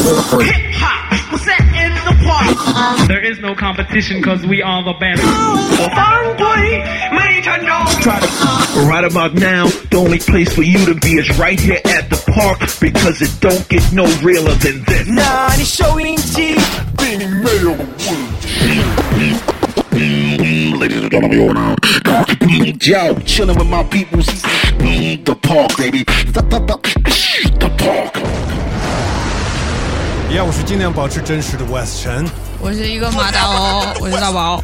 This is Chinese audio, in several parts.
Hip hop, we're. There is no competition because we are the best. Right about now, the only place for you to be is right here at the park because it don't get no realer than this. 나 아니 쇼인지 빈이 Ladies and gentlemen, you're chilling with my people. The park, baby. The park. 呀，我是尽量保持真实的 West 陈，我是一个马达哦，我是大宝。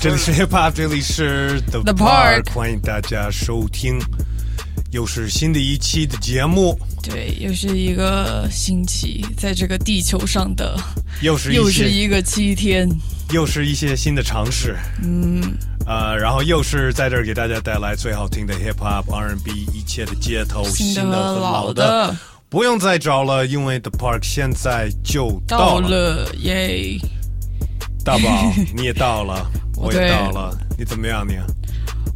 这里是 Hip Hop，这里是 The, The Park 欢迎大家收听，又是新的一期的节目，对，又是一个星期，在这个地球上的，又是一又是一个七天。又是一些新的尝试，嗯，呃，然后又是在这儿给大家带来最好听的 Hip Hop、R&B，一切的街头新的的和老老的不用再找了，因为 The Park 现在就到了。了耶！大宝，你也到了，我也到了，你怎么样你？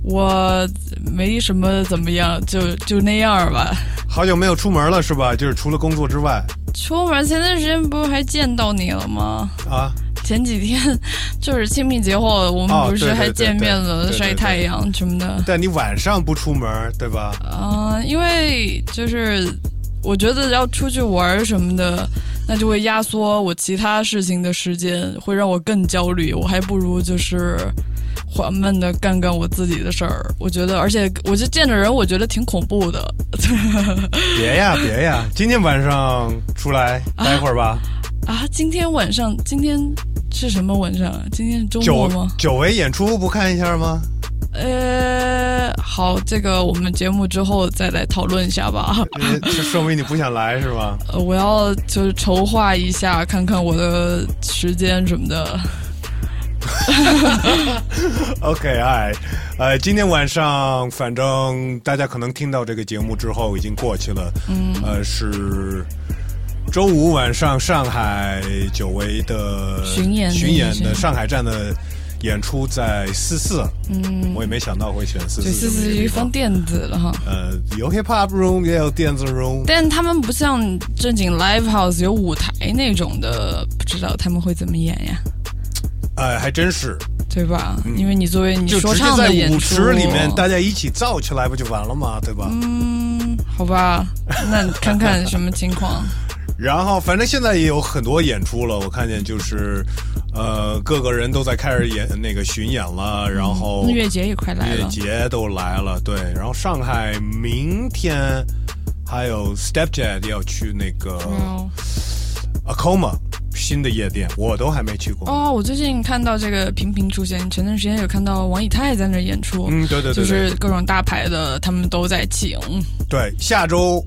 我没什么怎么样，就就那样吧。好久没有出门了是吧？就是除了工作之外出门前段时间不是还见到你了吗？啊。前几天就是清明节后，我们哦不是还见面了，晒太阳什么的。但你晚上不出门，对吧？啊、因为就是我觉得要出去玩什么的，那就会压缩我其他事情的时间，会让我更焦虑。我还不如就是缓慢的干干我自己的事儿。我觉得，而且我就见着人，我觉得挺恐怖的。别呀，别呀！今天晚上出来待会儿吧。啊，今天晚上，今天是什么晚上啊？今天是周末吗？久违演出不看一下吗？呃，好，这个我们节目之后再来讨论一下吧。呃这说明你不想来是吧？呃，我要就是筹划一下，看看我的时间什么的。OK，哎，呃，今天晚上反正大家可能听到这个节目之后已经过去了，嗯，呃，是周五晚上上海久违的巡演巡演的上海站的演出在四四，嗯，我也没想到会选四就四四是一方放电子了哈。呃，有 hip hop room 也有电子 room，但他们不像正经 live house 有舞台那种的，不知道他们会怎么演呀，哎，还真是，对吧？因为你作为你说唱的演出，舞池里面大家一起造起来不就完了吗？对吧？嗯，好吧，那看看什么情况。然后反正现在也有很多演出了，我看见就是，呃，各个人都在开始演那个巡演了，然后音乐节也快来了，音乐，节都来了，对，然后上海明天还有 Stepjad 要去那个哦 Acoma 新的夜店，我都还没去过。哦，我最近看到这个频频出现，前段时间有看到王以太在那演出，嗯，对对对就，是各种大牌的他们都在请，对，下周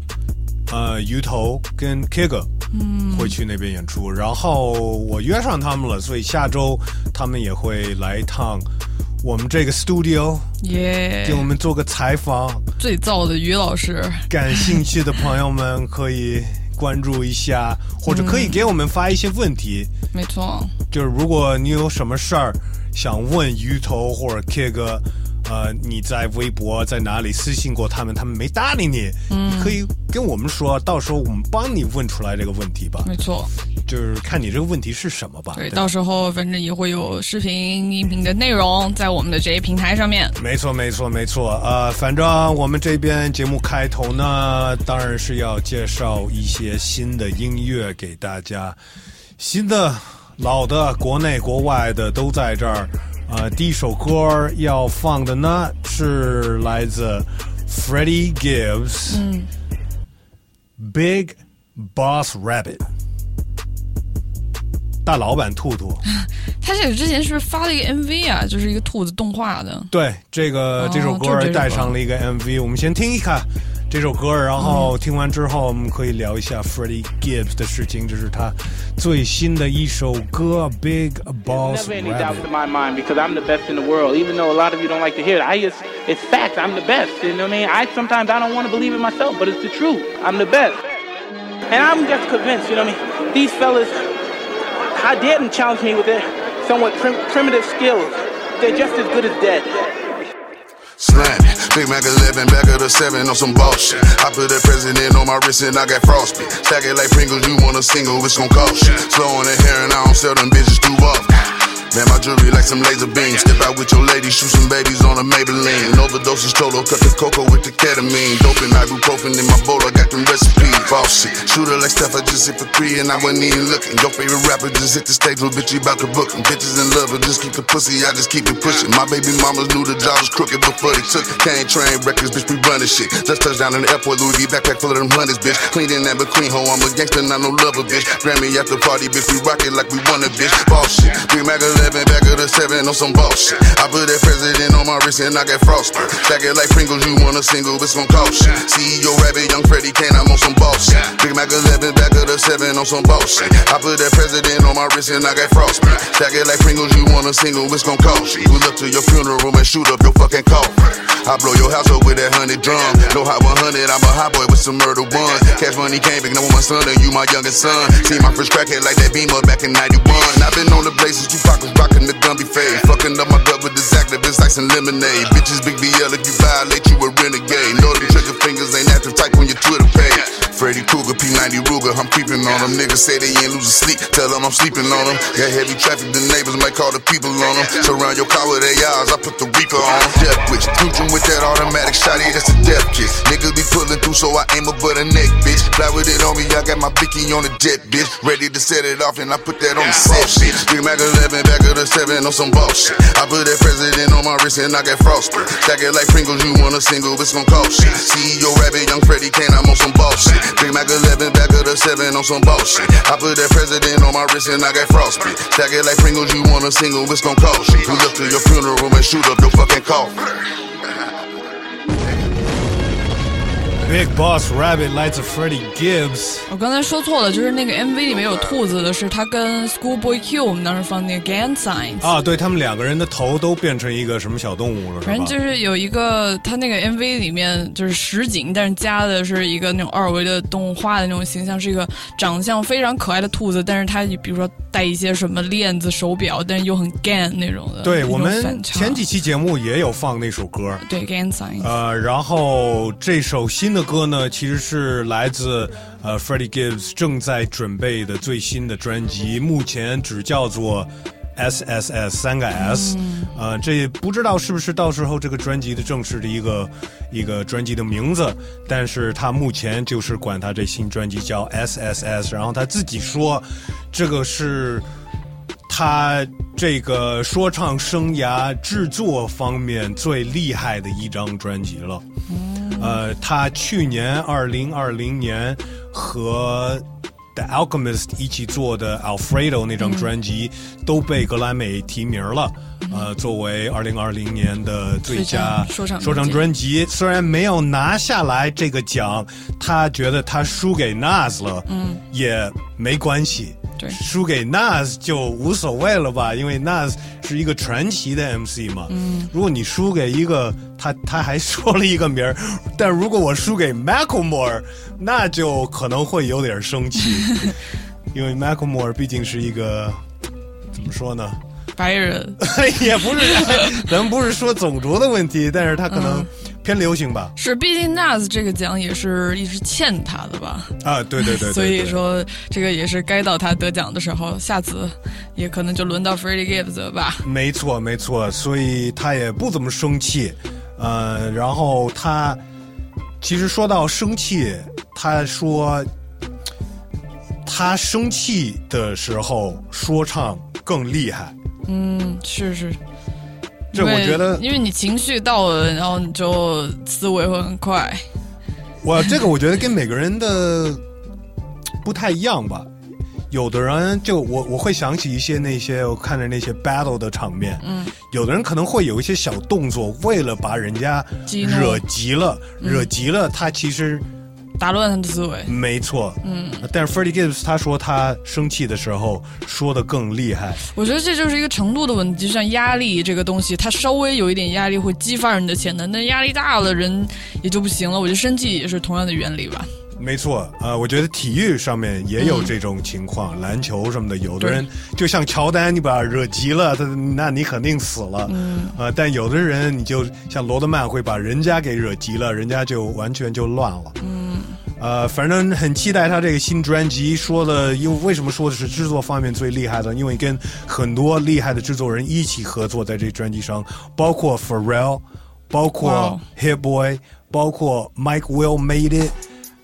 呃鱼头跟 Kiga 嗯，会去那边演出，然后我约上他们了，所以下周他们也会来一趟我们这个 studio 耶、给我们做个采访。最燥的于老师，感兴趣的朋友们可以关注一下，或者可以给我们发一些问题。没错，就是如果你有什么事儿想问鱼头或者 K 哥，呃，你在微博在哪里私信过他们，他们没搭理你，嗯你可以跟我们说，到时候我们帮你问出来这个问题吧。没错，就是看你这个问题是什么吧。对，吧到时候反正也会有视频、音频的内容在我们的这些平台上面。没错，没错，没错。呃，反正我们这边节目开头呢，当然是要介绍一些新的音乐给大家，新的、老的、国内、国外的都在这儿。呃，第一首歌要放的呢是来自 Freddie Gibbs，嗯，Big Boss Rabbit，大老板兔兔。他这个之前是不是发了一个 MV 啊？就是一个兔子动画的。对，这个、哦这首歌就是这首歌带上了一个 MV，我们先听一看这首歌，然后听完之后，我们可以聊一下 Freddie Gibbs 的事情，这是他最新的一首歌《Big Boss Never any doubts Rabbit in》。my mind because I'm the best in the world. Even though a lot of you don't like to hear it, I just, it's fact. I'm the best. You know what I mean? I sometimes I don't want to believe it myself, but it's the truth. I'm the best, and I'm just convinced. You know what I mean? These fellas, how dare them challenge me with their somewhat prim- primitive skills? They're just as good as dead. Slam it, Big Mac 11, back of the 7 on some bullshit. I put that president on my wrist and I got frosty. Stack it like Pringles, you want a single, it's gon' cost you. Slow on the hair and I don't sell them bitches too often. Man, my jewelry like some laser beams. Step out with your lady, shoot some babies on a Maybelline. Overdoses, cholo, cut the cocoa with the ketamine. Dope and ibuprofen in my bowl, I got them recipes. Boss shit, shooter like Steph, I just hit for three and I wasn't even looking. Your favorite rapper just hit the stage, little bitch, you about to book. Bitches in love, but just keep the pussy, I just keep it pushing. My baby mamas knew the job was crooked before they took it. Can't train records, bitch, we running shit. Just touched down in the airport, Louis V backpack full of them hundreds, bitch. Clean in that between hoe, I'm a gangster, not no lover, bitch. Grammy after party, bitch, we rock it like we won a bitch. Boss shit, Big Mac 11, back of the 7 on some bullshit. I put that president on my wrist and I got frosted. Stack it like Pringles, you want a single, it's gon' cost you. CEO Rabbit, Young Freddy Kane, I'm on some bullshit. Big Mac 11, back of the 7 on some bullshit. I put that president on my wrist and I got frosted. Stack it like Pringles, you want a single, it's gon' cost you. Pull up to your funeral and shoot up your fucking coffin. I blow your house up with that hundred drum. No hot 100, I'm a hot boy with some murder ones. Cash money came big, now I'm my son, and you my youngest son. See my first crackhead like that beamer back in 91. I've been on the blazes, Tupac was rocking the Gumby fade. Fucking up my gut with this activist, ice and lemonade. Bitches, big BL, if you violate, you a renegade. Them trigger fingers ain't active type on your Twitter page. Freddy Krueger, P90 Ruger, I'm creeping on them. Niggas say they ain't losing sleep, tell them I'm sleeping on them. Got heavy traffic, the neighbors might call the people on them. Surround your car with ARs, I put the Reaper on them. Death wish, cruising with that automatic shotty, that's a death kiss. Niggas be pulling through, so I aim above the neck, bitch. Fly with it on me, I got my Vicky on the jet, bitch. Ready to set it off, and I put that on the set, bitch. Big Mac 11, back of the 7 on some bullshit. I put that president on my wrist, and I got frostbite. Stack it like Pringles, you want a single, it's gon' cost shit. CEO Rabbit, Mac 11, back of the 7 on some bullshit. I put that president on my wrist, and I got frostbite. Stack it like Pringles, you want a single, it's gon' cost you. Pull up to your funeral and shoot up your fucking coffin. Big Boss Rabbit 来自 Freddie Gibbs。我刚才说错了，就是那个 MV 里面有兔子的是他跟 Schoolboy Q，我们当时放那个 Gang Signs。啊，对他们两个人的头都变成一个什么小动物了？反正就是有一个，他那个 MV 里面就是实景，但是加的是一个那种二维的动画的那种形象，是一个长相非常可爱的兔子，但是他比如说戴一些什么链子、手表，但是又很 Gang 那种的。对我们前几期节目也有放那首歌，对 Gang Signs。呃，然后这首新的歌呢，其实是来自呃 Freddie Gibbs 正在准备的最新的专辑，目前只叫做 S S S 三个 S，、呃，这不知道是不是到时候这个专辑的正式的一个一个专辑的名字，但是他目前就是管他这新专辑叫 S S S，然后他自己说，这个是。他这个说唱生涯制作方面最厉害的一张专辑了。呃，他去年二零二零年和 The Alchemist 一起做的 Alfredo 那张专辑都被格莱美提名了。呃，作为二零二零年的最佳最佳说唱说唱专辑，虽然没有拿下来这个奖，他觉得他输给 Nas 了，嗯，也没关系。对。输给 Nas 就无所谓了吧，因为 Nas 是一个传奇的 MC 嘛。嗯，如果你输给一个他，他还说了一个名儿，但如果我输给 Macklemore，那就可能会有点生气，因为 Macklemore 毕竟是一个怎么说呢？白人，也不是，咱们不是说种族的问题，但是他可能偏流行吧。是，毕竟 Nas 这个奖也是一直欠他的吧。啊，对对对对 所以说这个也是该到他得奖的时候，下次也可能就轮到 Freddie Gibbs 了吧。没错，没错，所以他也不怎么生气，呃，然后他其实说到生气，他说他生气的时候说唱更厉害，嗯，是是。这我觉得因为你情绪到了，然后你就思维会很快。我这个我觉得跟每个人的不太一样吧。有的人就我我会想起一些那些我看着那些 battle 的场面，嗯，有的人可能会有一些小动作，为了把人家惹急了，惹急了，他其实打乱他的思维。没错，嗯，但是 Freddie Gibbs 他说他生气的时候说的更厉害，我觉得这就是一个程度的问题，就像压力这个东西，它稍微有一点压力会激发人的潜能，但压力大了人也就不行了。我觉得生气也是同样的原理吧。没错，呃，我觉得体育上面也有这种情况，篮球什么的，有的人就像乔丹，你把他惹急了，他那你肯定死了。嗯，呃，但有的人，你就像罗德曼会把人家给惹急了，人家就完全就乱了。嗯，呃，反正很期待他这个新专辑。说的，因为为什么说的是制作方面最厉害的？因为跟很多厉害的制作人一起合作在这专辑上，包括 Pharrell，包括 Hit Boy，包括 Mike Will Made It。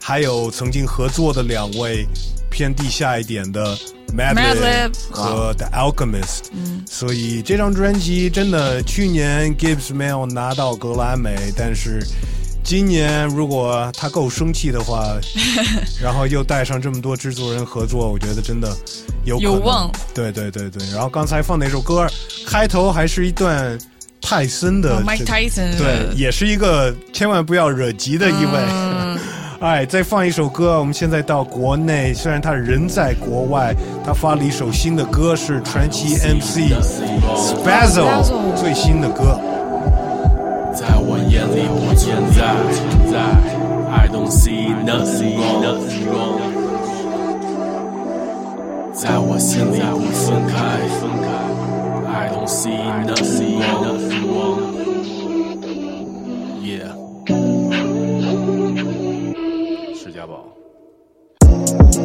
还有曾经合作的两位偏地下一点的 Madlib 和 The Alchemist，嗯，所以这张专辑真的去年 Gibbs 没有拿到格莱美，但是今年如果他够生气的话，然后又带上这么多制作人合作，我觉得真的有有望。对对对对，然后刚才放那首歌开头还是一段泰森的 Mike Tyson，对，也是一个千万不要惹急的一位。哎，再放一首歌。我们现在到国内，虽然他人在国外，他发了一首新的歌，是传奇 MC Spazzle 最新的歌。在我眼里不存在，I don't see nothing wrong。在我心里不分开，I don't see nothing wrong。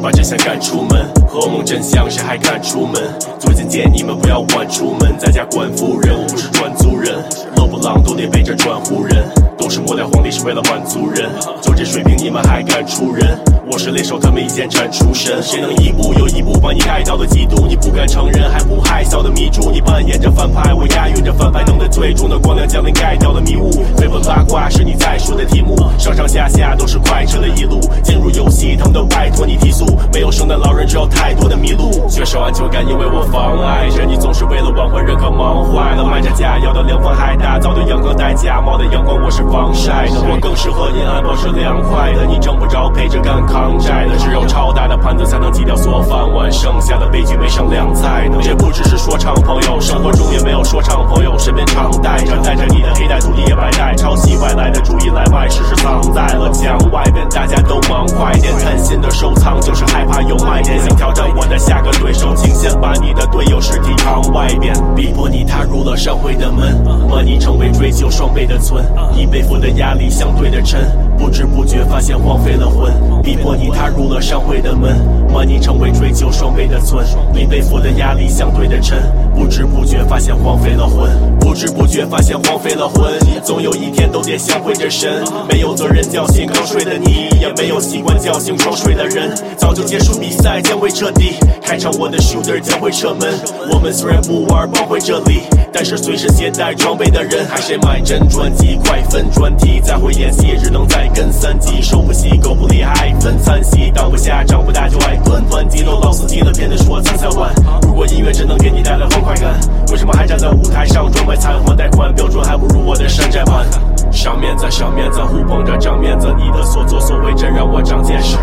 把真相赶出门，噩梦真相谁还敢出门？最近见你们不要管出门，在家管夫人，我不是转族人，老不浪都得背着转户人，都是末代皇帝是为了满族人，就这水平你们还敢出人？我是猎手，他没见战出身，谁能一步又一步把你盖到的嫉妒？你不敢承认，还不害臊的迷住，你扮演着反派，我押韵着反派，等待最终的光亮降临，盖掉的迷雾。绯闻八卦是你在说的题目，上上下下都是快车的一路，进入游戏疼都拜托你提速，没有圣诞老人，只有太多的迷路。缺少安全感，因为我妨碍着你，总是为了挽回人可忙坏了，卖着假药的凉风还打造的阳光戴假冒的阳光，我是防晒的，我更适合阴暗保持凉快。的，你挣不着陪着干。扛债的只有超大的盘子才能挤掉所有饭碗，剩下的悲剧没剩凉菜的。这不只是说唱朋友，生活中也没有说唱朋友，身边常带着带着你的黑带徒弟也白带，抄袭外来的主意来卖，事实藏在了墙外边，大家都忙快点，贪心的收藏就是害怕有卖点，想挑战我的下个对手，请先把你的队友尸体扛外边，逼迫你踏入了社会的门，把你成为追求双倍的存，你背负的压力相对的沉，不知不觉发现荒废了魂，逼迫。你踏入了商会的门，把你成为追求双倍的存，你背负的压力相对的沉，不知不觉发现荒废了魂，不知不觉发现荒废了魂，总有一天都得相会着神，没有责任叫醒刚睡的你，也没有习惯叫醒装睡的人，早就结束比赛将会彻底，开场我的 shooter 将会撤门，我们虽然不玩包回这里，但是随身携带装备的人，还谁买真专辑快分专题，再会演戏只能再跟三级，手不细狗不厉害分。叹息，当不下，长不大就爱囤囤积，都老死机了，偏得说三三万。如果音乐真能给你带来欢快感，为什么还站在舞台上装卖残还贷款？标准还不如我的山寨版。上面子，上面子，互捧着长面子，你的所作所为真让我长见识。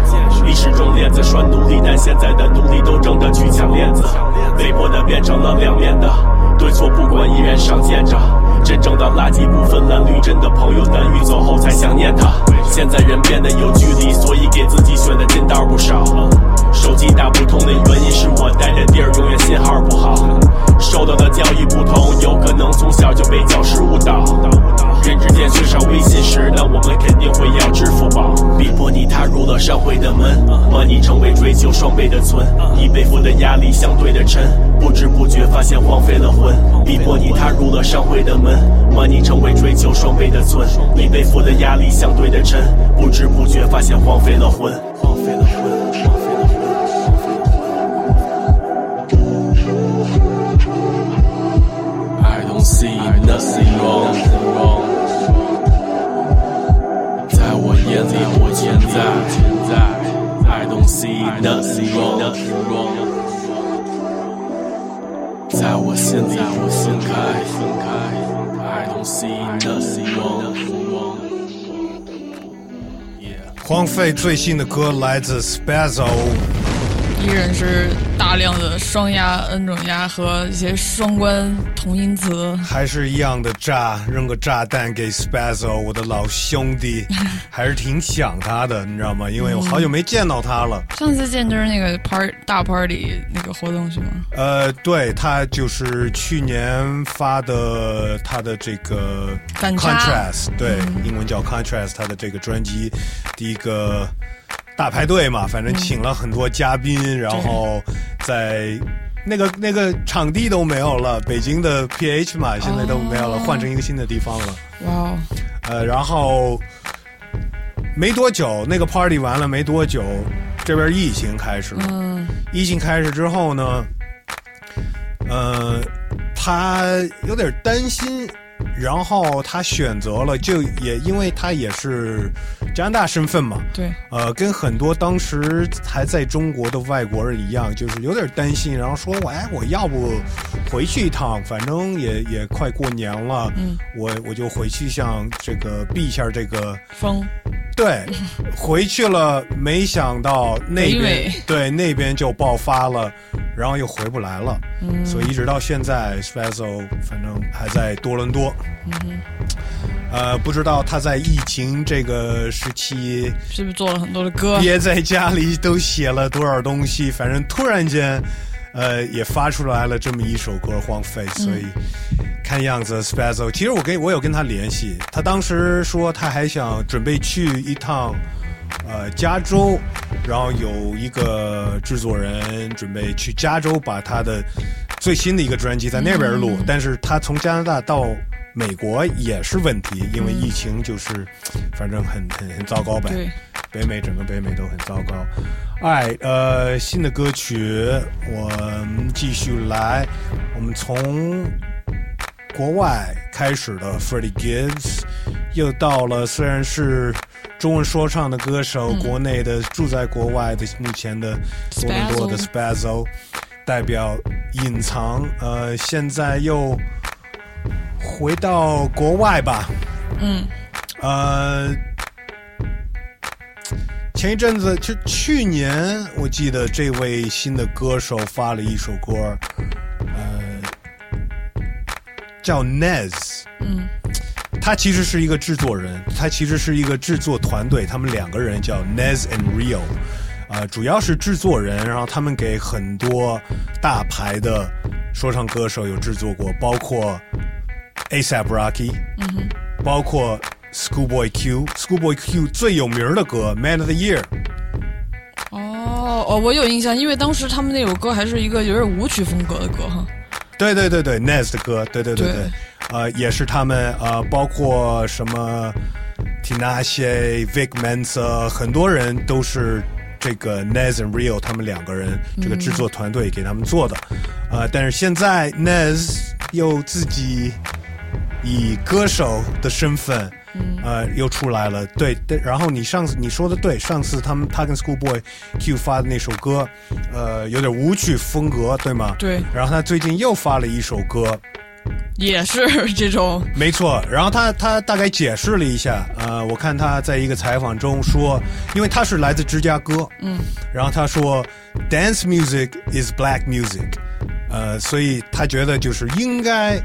历史中链子拴奴隶，但现在的奴隶都争着去抢链子，被迫的变成了两面的，对错不管依然上见着。真正的垃圾不分蓝绿，真的朋友难遇，走后才想念他。现在人变得有距离，所以给自己选的近道不少。手机打不通的原因是我待的地儿永远信号不好。受到的教育不同，有可能从小就被教师误导。人之间缺少微信时，那我们肯定会要支付宝。逼迫你踏入了社会的门，把你成为追求双倍的存。你背负的压力相对的沉，不知不觉发现荒废了魂。逼迫你踏入了社会的门，把你成为追求双倍的存。你背负的压力相对的沉，不知不觉发现荒废了魂。荒废了魂。I don't see nothing wrong. 眼里我存在，I don't see nothing wrong。在我心里不分开，I don't see nothing wrong。荒废最新的歌来自 Spazzo，依然是大量的双压、N 种压和一些双关同音词。还是一样的炸，扔个炸弹给 Spazzo，我的老兄弟，还是挺想他的，你知道吗？因为我好久没见到他了。上次见就是那个 part 大 party 那个活动是吗？呃，对他就是去年发的他的这个 Contrast，对，英文叫 Contrast，他的这个专辑第一个大排队嘛，反正请了很多嘉宾，然后在。那个那个场地都没有了，北京的 PH 嘛，现在都没有了，换成一个新的地方了。哇哦，呃，然后没多久，那个 party 完了没多久，这边疫情开始了。嗯疫情开始之后呢，呃，他有点担心，然后他选择了，就也因为他也是加拿大身份嘛，对，呃，跟很多当时还在中国的外国人一样，就是有点担心，然后说，我哎，我要不回去一趟，反正也也快过年了，嗯，我我就回去像这个避一下这个风。对，回去了，没想到那边对那边就爆发了，然后又回不来了，嗯。所以一直到现在 s p a z z o 反正还在多伦多。嗯呃，不知道他在疫情这个时期是不是做了很多的歌？憋在家里都写了多少东西，反正突然间，呃，也发出来了这么一首歌《荒废》，所以看样子 s p a z z o 其实我跟我有跟他联系，他当时说他还想准备去一趟。呃，加州，然后有一个制作人准备去加州把他的最新的一个专辑在那边录，但是他从加拿大到美国也是问题，因为疫情就是，反正很很很糟糕呗。对，北美整个北美都很糟糕。哎，呃，新的歌曲我们继续来，我们从国外开始的 Freddie Gibbs，又到了虽然是中文说唱的歌手，国内的住在国外的目前的多伦多的 Spazzo，代表隐藏，呃，现在又回到国外吧，嗯，呃，前一阵子就去年，我记得这位新的歌手发了一首歌，呃，叫 Nez。嗯，他其实是一个制作人，他其实是一个制作团队，他们两个人叫 Nez and Rio，啊、主要是制作人，然后他们给很多大牌的说唱歌手有制作过，包括 ASAP Rocky，嗯哼，包括 Schoolboy Q，Schoolboy Q 最有名的歌《Man of the Year》，哦哦，我有印象，因为当时他们那首歌还是一个有点舞曲风格的歌哈。对对对对，Nez 的歌，对对对对对，呃，也是他们呃，包括什么 Tinashe、Vic Mensa，很多人都是这个 Nez and Rio 他们两个人这个制作团队给他们做的，呃，但是现在 Nez 又自己以歌手的身份。呃，又出来了，对对。然后你上次你说的对，上次他们他跟 Schoolboy Q 发的那首歌，呃，有点舞曲风格，对吗？对然后他最近又发了一首歌，也是这种，没错。然后他他大概解释了一下，呃，我看他在一个采访中说，因为他是来自芝加哥，嗯，然后他说，dance music is black music，呃，所以他觉得就是应该。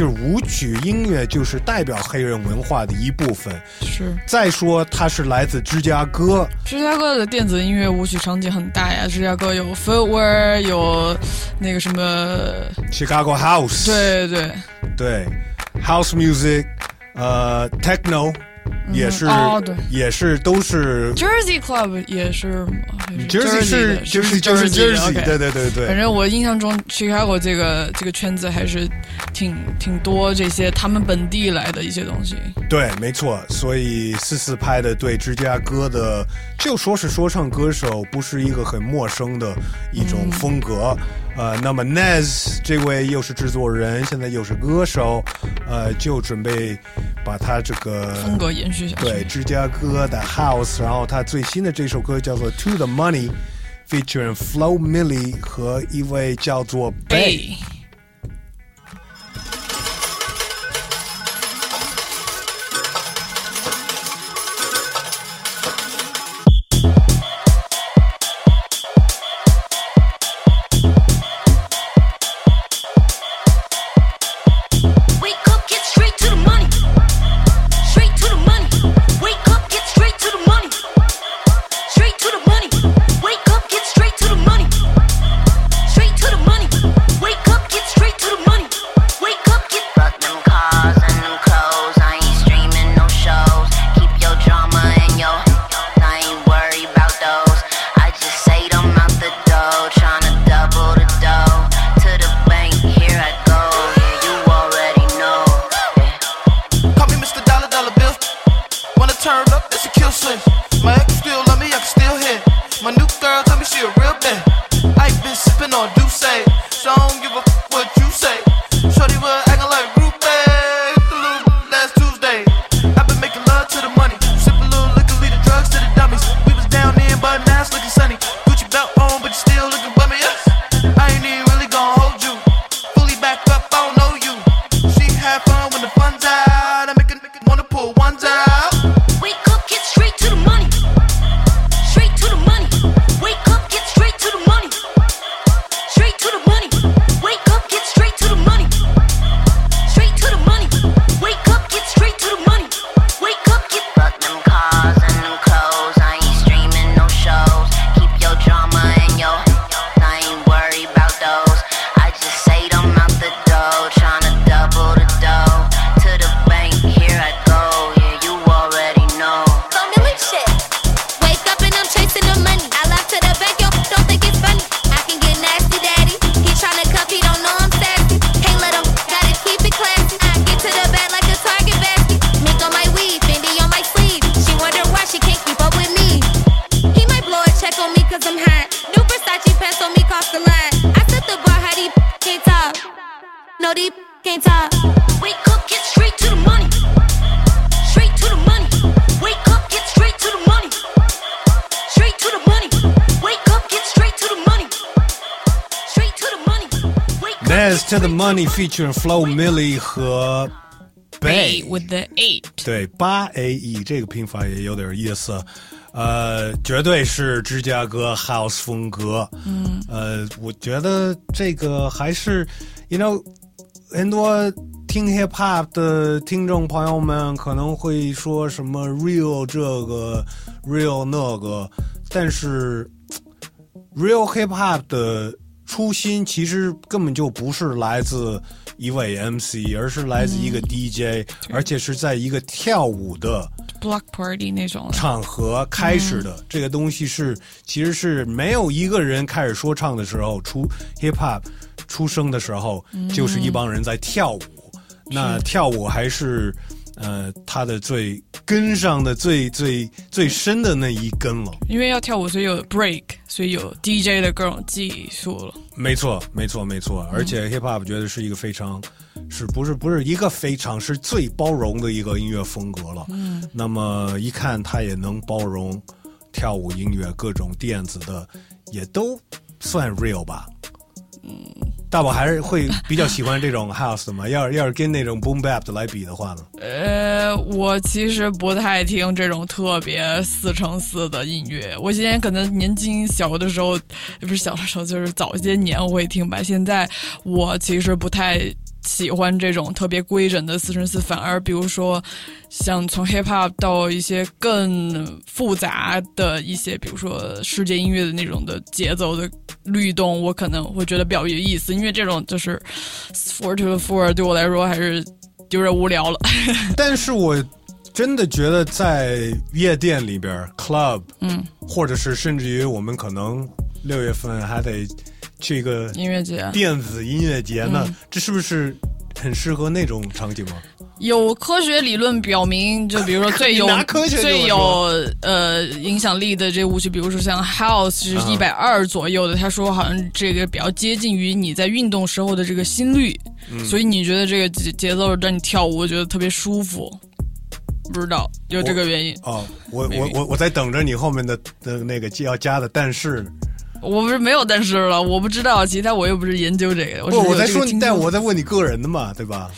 就是舞曲音乐就是代表黑人文化的一部分。是再说，他是来自芝加哥，芝加哥的电子音乐舞曲场景很大呀。芝加哥有 footwear，有那个什么，Chicago House，对对，对，House Music，呃，Techno，也是，哦对也是都是 Jersey Club 也是 Jersey 是的 Jersey 就是 Jersey，Jersey，对对对对反正我印象中 Chicago 这个这个圈子还是挺挺多这些他们本地来的一些东西。对，没错。所以四四拍的对芝加哥的，就说是说唱歌手，不是一个很陌生的一种风格。呃，那么 Nez 这位又是制作人，现在又是歌手，呃，就准备把他这个风格延续下去。对芝加哥的 House，然后他最新的这首歌叫做 To the Money。featuring Flo Milli 和一位叫做 Bay。turned up, it's a kill switch. My ex still love me, I can still hit. My new girl 是 Flow Milli 和 Bay with the eight，对，八 A E 这个拼法也有点意思，呃，绝对是芝加哥 House 风格，嗯，呃，我觉得这个还是，you know，很多听 hip hop 的听众朋友们可能会说什么 real 这个 real 那个，但是 real hip hop 的。初心其实根本就不是来自一位 MC，而是来自一个 DJ，、而且是在一个跳舞的 block party 那种。场合开始的。这个东西是其实是没有一个人开始说唱的时候，出 hip hop 出生的时候，就是一帮人在跳舞。那跳舞还是呃他的最根上的最最最深的那一根了。因为要跳舞，所以有 break，所以有 DJ 的各种技术了。没错，没错，没错。而且 hip hop 觉得是一个非常，是不是不是一个非常是最包容的一个音乐风格了。嗯，那么一看他也能包容跳舞音乐各种电子的，也都算 real 吧。嗯，大宝还是会比较喜欢这种 house 的嘛？要是要是跟那种 boom bap 的来比的话呢？呃，我其实不太听这种特别四乘四的音乐。我以前可能年轻小的时候，不是小的时候，就是早些年我会听吧。现在我其实不太喜欢这种特别规整的四乘四，反而比如说像从 hip hop 到一些更复杂的一些，比如说世界音乐的那种的节奏的律动，我可能会觉得比较有意思。因为这种就是 four to four 对我来说还是有点无聊了。但是我真的觉得在夜店里边，club，嗯，或者是甚至于我们可能六月份还得去一个音乐节。电子音乐节呢，这是不是很适合那种场景吗？有科学理论表明，就比如说最有 最有呃影响力的这舞曲，比如说像 House 是一百二左右的，他说好像这个比较接近于你在运动时候的这个心率，所以你觉得这个节节奏让你跳舞，我觉得特别舒服。不知道有这个原因，哦，我我我我在等着你后面的的那个要加的，但是我不是没有但是了，我不知道，其他我又不是研究这个，我不，我在说你，但我在问你个人的嘛，对吧？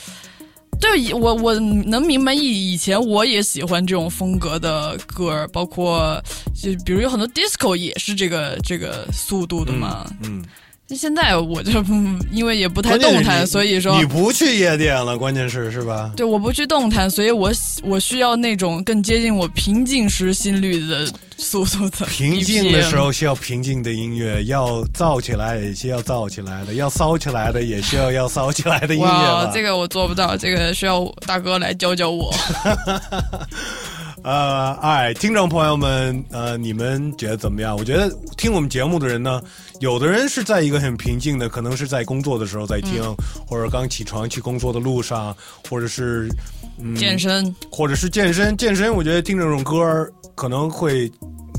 对我我能明白以以前我也喜欢这种风格的歌，包括就比如有很多 disco 也是这个这个速度的嘛。嗯，那现在我就嗯因为也不太动弹，所以说你不去夜店了，关键是是吧？对我不去动弹，所以我我需要那种更接近我平静时心率的速度的。平静的时候需要平静的音乐，要燥起来也需要燥起来的，要骚起来的也需要要骚起来的音乐，哇这个我做不到，这个需要大哥来教教我。呃，哎，听众朋友们，呃，你们觉得怎么样？我觉得听我们节目的人呢，有的人是在一个很平静的，可能是在工作的时候在听，或者刚起床去工作的路上，或者是嗯健身或者是健身。健身，我觉得听这种歌儿可能会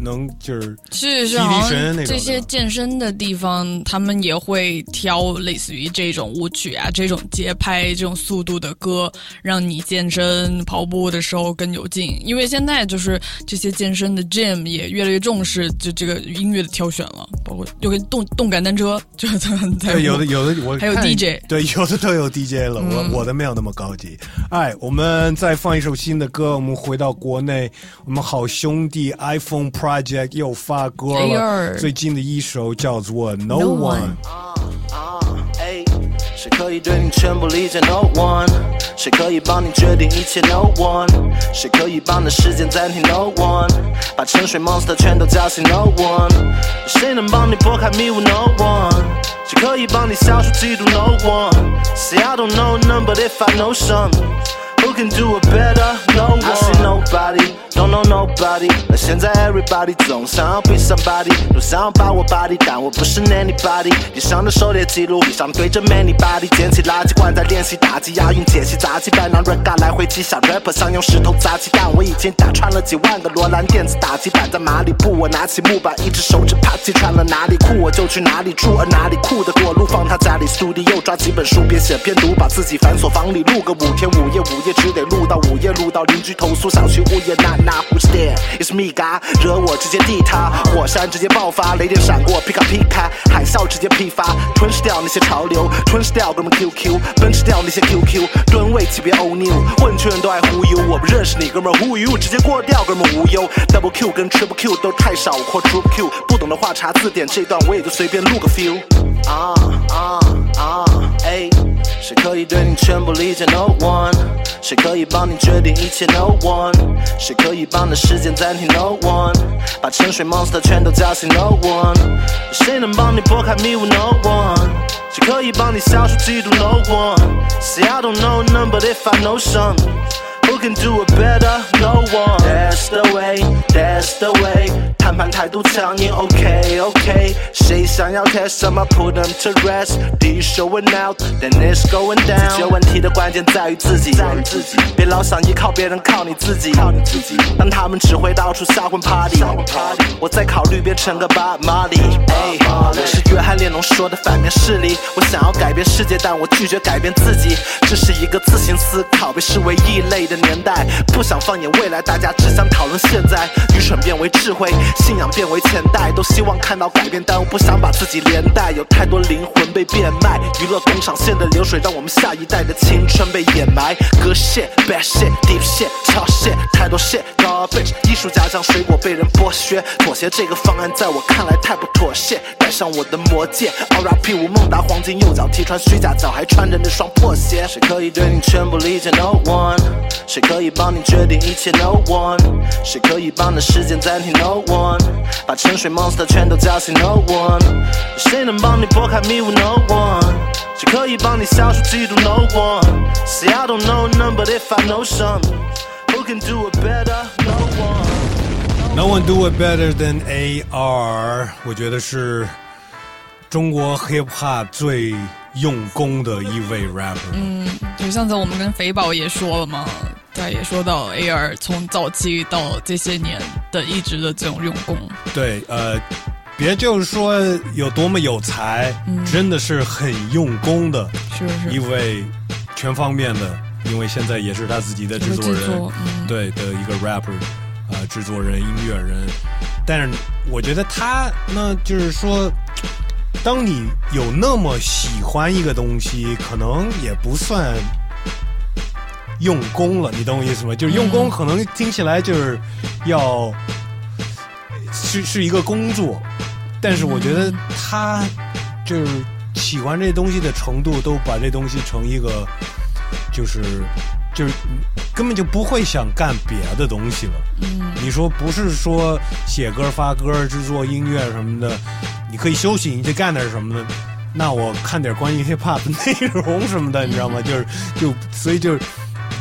能就是是是，提好提神那种的像这些健身的地方，他们也会挑类似于这种舞曲啊、这种节拍、这种速度的歌，让你健身跑步的时候更有劲。因为现在就是这些健身的 gym 也越来越重视就这个音乐的挑选了，包括有个动动感单车，就很在乎对，有的 有的我还有 DJ 对，有的都有 DJ 了，嗯我我的没有那么高级。哎，我们再放一首新的歌，我们回到国内，我们好兄弟 iPhone Project 又发歌哎了，最近的一首叫做 No One。谁可以对你全部理解？No one，谁可以帮你决定一切？No one，谁可以帮你时间暂停？No one，把沉睡 monster 全都叫醒？No one，谁能帮你拨开迷雾？No one，谁可以帮你消除嫉妒？No one。See I don't know none, but if I know some。Who can do it better? No one. I see nobody. Don't know nobody。那现在 everybody 总想要 be somebody，都想要把我 body，但我不是 anybody。地上的狩猎记录，地上对着 many body，捡起垃圾罐在练习打击，押韵解析杂技，白拿 rap 来回记，小 rapper 想用石头砸鸡蛋，我已经打穿了几万个罗兰电子打击板在马里布，我拿起木板，一只手指啪击穿了哪里酷我就去哪里住，而哪里酷的过路放他家里 studio，抓几本书边写边读，把自己反锁房里录个五天五夜，午夜只得录到午夜，录到邻居投诉小区物业，那里那 who's there？It's me, g 惹我直接地塌，火山直接爆发，雷电闪过，皮卡皮卡，海啸直接批发，吞噬掉那些潮流，吞噬掉哥们 QQ，奔驰掉那些 QQ，吨位级别欧 new，混圈都爱忽悠，我不认识你哥们儿 who you，直接过掉哥们儿无忧，double Q 跟 triple Q 都太少，我扩 triple Q，不懂的话查字典，这段我也就随便录个 feel。啊啊啊！哎，谁可以对你全部理解？No one。谁可以帮你决定一切？No one。谁可以帮你时间暂停？No one。把沉睡 monster 全都叫醒？No one。谁能帮你拨开迷雾？No one。谁可以帮你消除嫉妒？No one。See I don't know none, but if I know some。Who can do it better? No one. That's the way, that's the way. 谈判态度强硬，OK OK。谁想要 test 什么？Put them to rest. D showing out, then it's going down. 解决问题的关键在于自己，在于自己。别老想依靠别人，靠你自己，靠你自己。当他们只会到处瞎混 party，我在考虑变成个 Bob Marley。哎，我是约翰列侬说的反面势力。我想要改变世界，但我拒绝改变自己。这是一个自行思考，被视为异类的年代。不想放眼未来，大家只想讨论现在。愚蠢变为智慧，信仰变为钱袋，都希望看到改变，但我不想把自己连带。有太多灵魂被变卖，娱乐工厂线的流水，让我们下一代的青春被掩埋。Good shit, bad shit, deep shit, 超 shit，太多 shit, garbage。艺术家将水果被人剥削，妥协这个方案在我看来太不妥协。戴上我的魔戒，R.I.P. 吴孟达，黄金右脚踢穿虚假脚，还穿着那双破鞋。谁可以对你全部理解？No one。谁可以帮你决定一切？No one。谁可以帮你时间暂停？No one。把沉睡 monster 全都叫醒？No one。谁能帮你拨开迷雾？No one。谁可以帮你消除嫉妒？No one。See I don't know none, but if I know some, who can do it better? No one. No one do it better than AR，我觉得是中国 hip hop 最用功的一位 rapper。嗯，就上次我们跟肥宝也说了嘛，他也说到 AR 从早期到这些年的一直的这种用功。对，呃，别就是说有多么有才，真的是很用功的是是一位全方面的，因为现在也是他自己的制作人，作嗯对的一个 rapper，呃，制作人、音乐人。但是我觉得他呢，就是说，当你有那么喜欢一个东西，可能也不算用功了，你懂我意思吗？就是用功，可能听起来就是要是是一个工作，但是我觉得他就是喜欢这东西的程度，都把这东西成一个就是就是根本就不会想干别的东西了。嗯，你说不是说写歌、发歌、制作音乐什么的，你可以休息，你去干点什么的。那我看点关于 hip hop 的内容什么的，你知道吗？就是就所以就是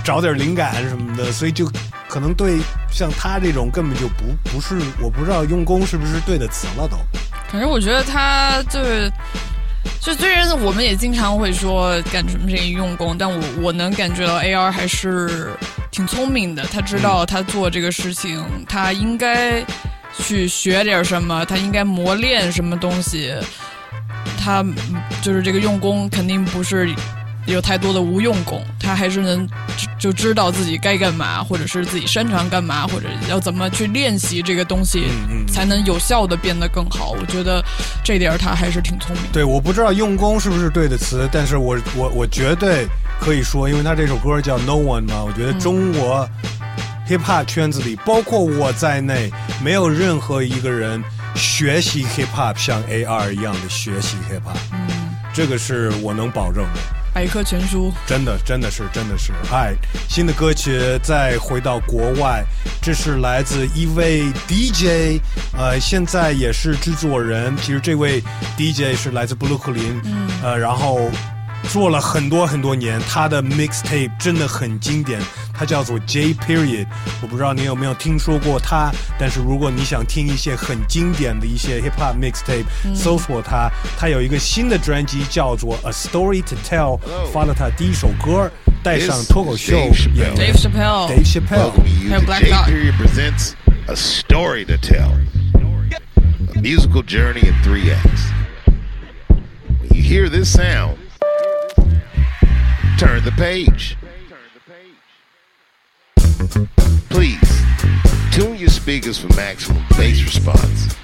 找点灵感什么的，所以就可能对像他这种根本就不不是，我不知道用功是不是对的词了都。反正我觉得他就是，就虽然我们也经常会说干什么事情用功，但我我能感觉到 AR 还是挺聪明的。他知道他做这个事情，他应该去学点什么，他应该磨练什么东西。他就是这个用功，肯定不是有太多的无用功，他还是能就就知道自己该干嘛，或者是自己擅长干嘛，或者要怎么去练习这个东西，才能有效的变得更好。我觉得这点他还是挺聪明。对，我不知道用功是不是对的词，但是我我我绝对可以说，因为他这首歌叫 No One 嘛，我觉得中国 hip hop 圈子里，包括我在内，没有任何一个人学习 hip hop 像 AR 一样的学习 hip hop，嗯，这个是我能保证的。百科全书，真的，真的是，真的是。哎，新的歌曲再回到国外，这是来自一位 DJ，呃，现在也是制作人。其实这位 DJ 是来自布鲁克林，嗯呃，然后做了很多很多年，他的 mixtape 真的很经典，他叫做 J Period。我不知道你有没有听说过他，但是如果你想听一些很经典的一些 hip hop mixtape，、搜索他，他有一个新的专辑叫做 A Story to Tell，发了他第一首歌，带上脱口秀 Dave Chappelle 演员 Dave Chappelle Dave Chappelle。Welcome you Hey, to Black J Dot. Period presents a story to tell. A musical journey in three acts. When you hear this sound, turn the page. Please tune your speakers for maximum bass response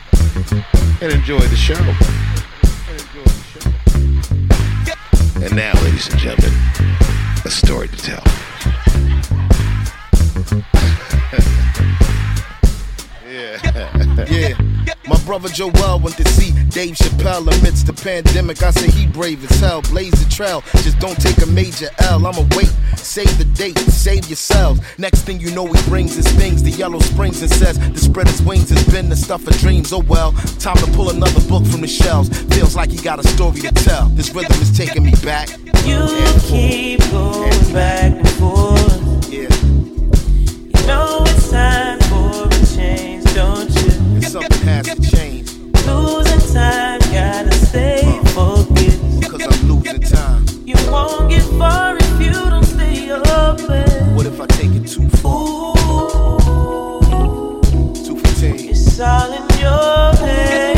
and enjoy the show. And now, ladies and gentlemen, a story to tell. Yeah. Yeah. My brother Joel went to see Dave Chappelle amidst the pandemic. I say he brave as hell, blaze the trail. Just don't take a major L. I'ma wait, save the date, save yourselves. Next thing you know, he brings his things, the yellow springs, and says to spread his wings has been the stuff of dreams. Oh well, time to pull another book from the shelves. Feels like he got a story to tell. This rhythm is taking me back. You keep going back and forth. Yeah, You know it's time something has to change. Losing time, gotta stay focused. Because I'm losing time. You won't get far if you don't stay open. What if I take it too far? Ooh, 215. it's all in your head.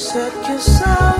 set yourself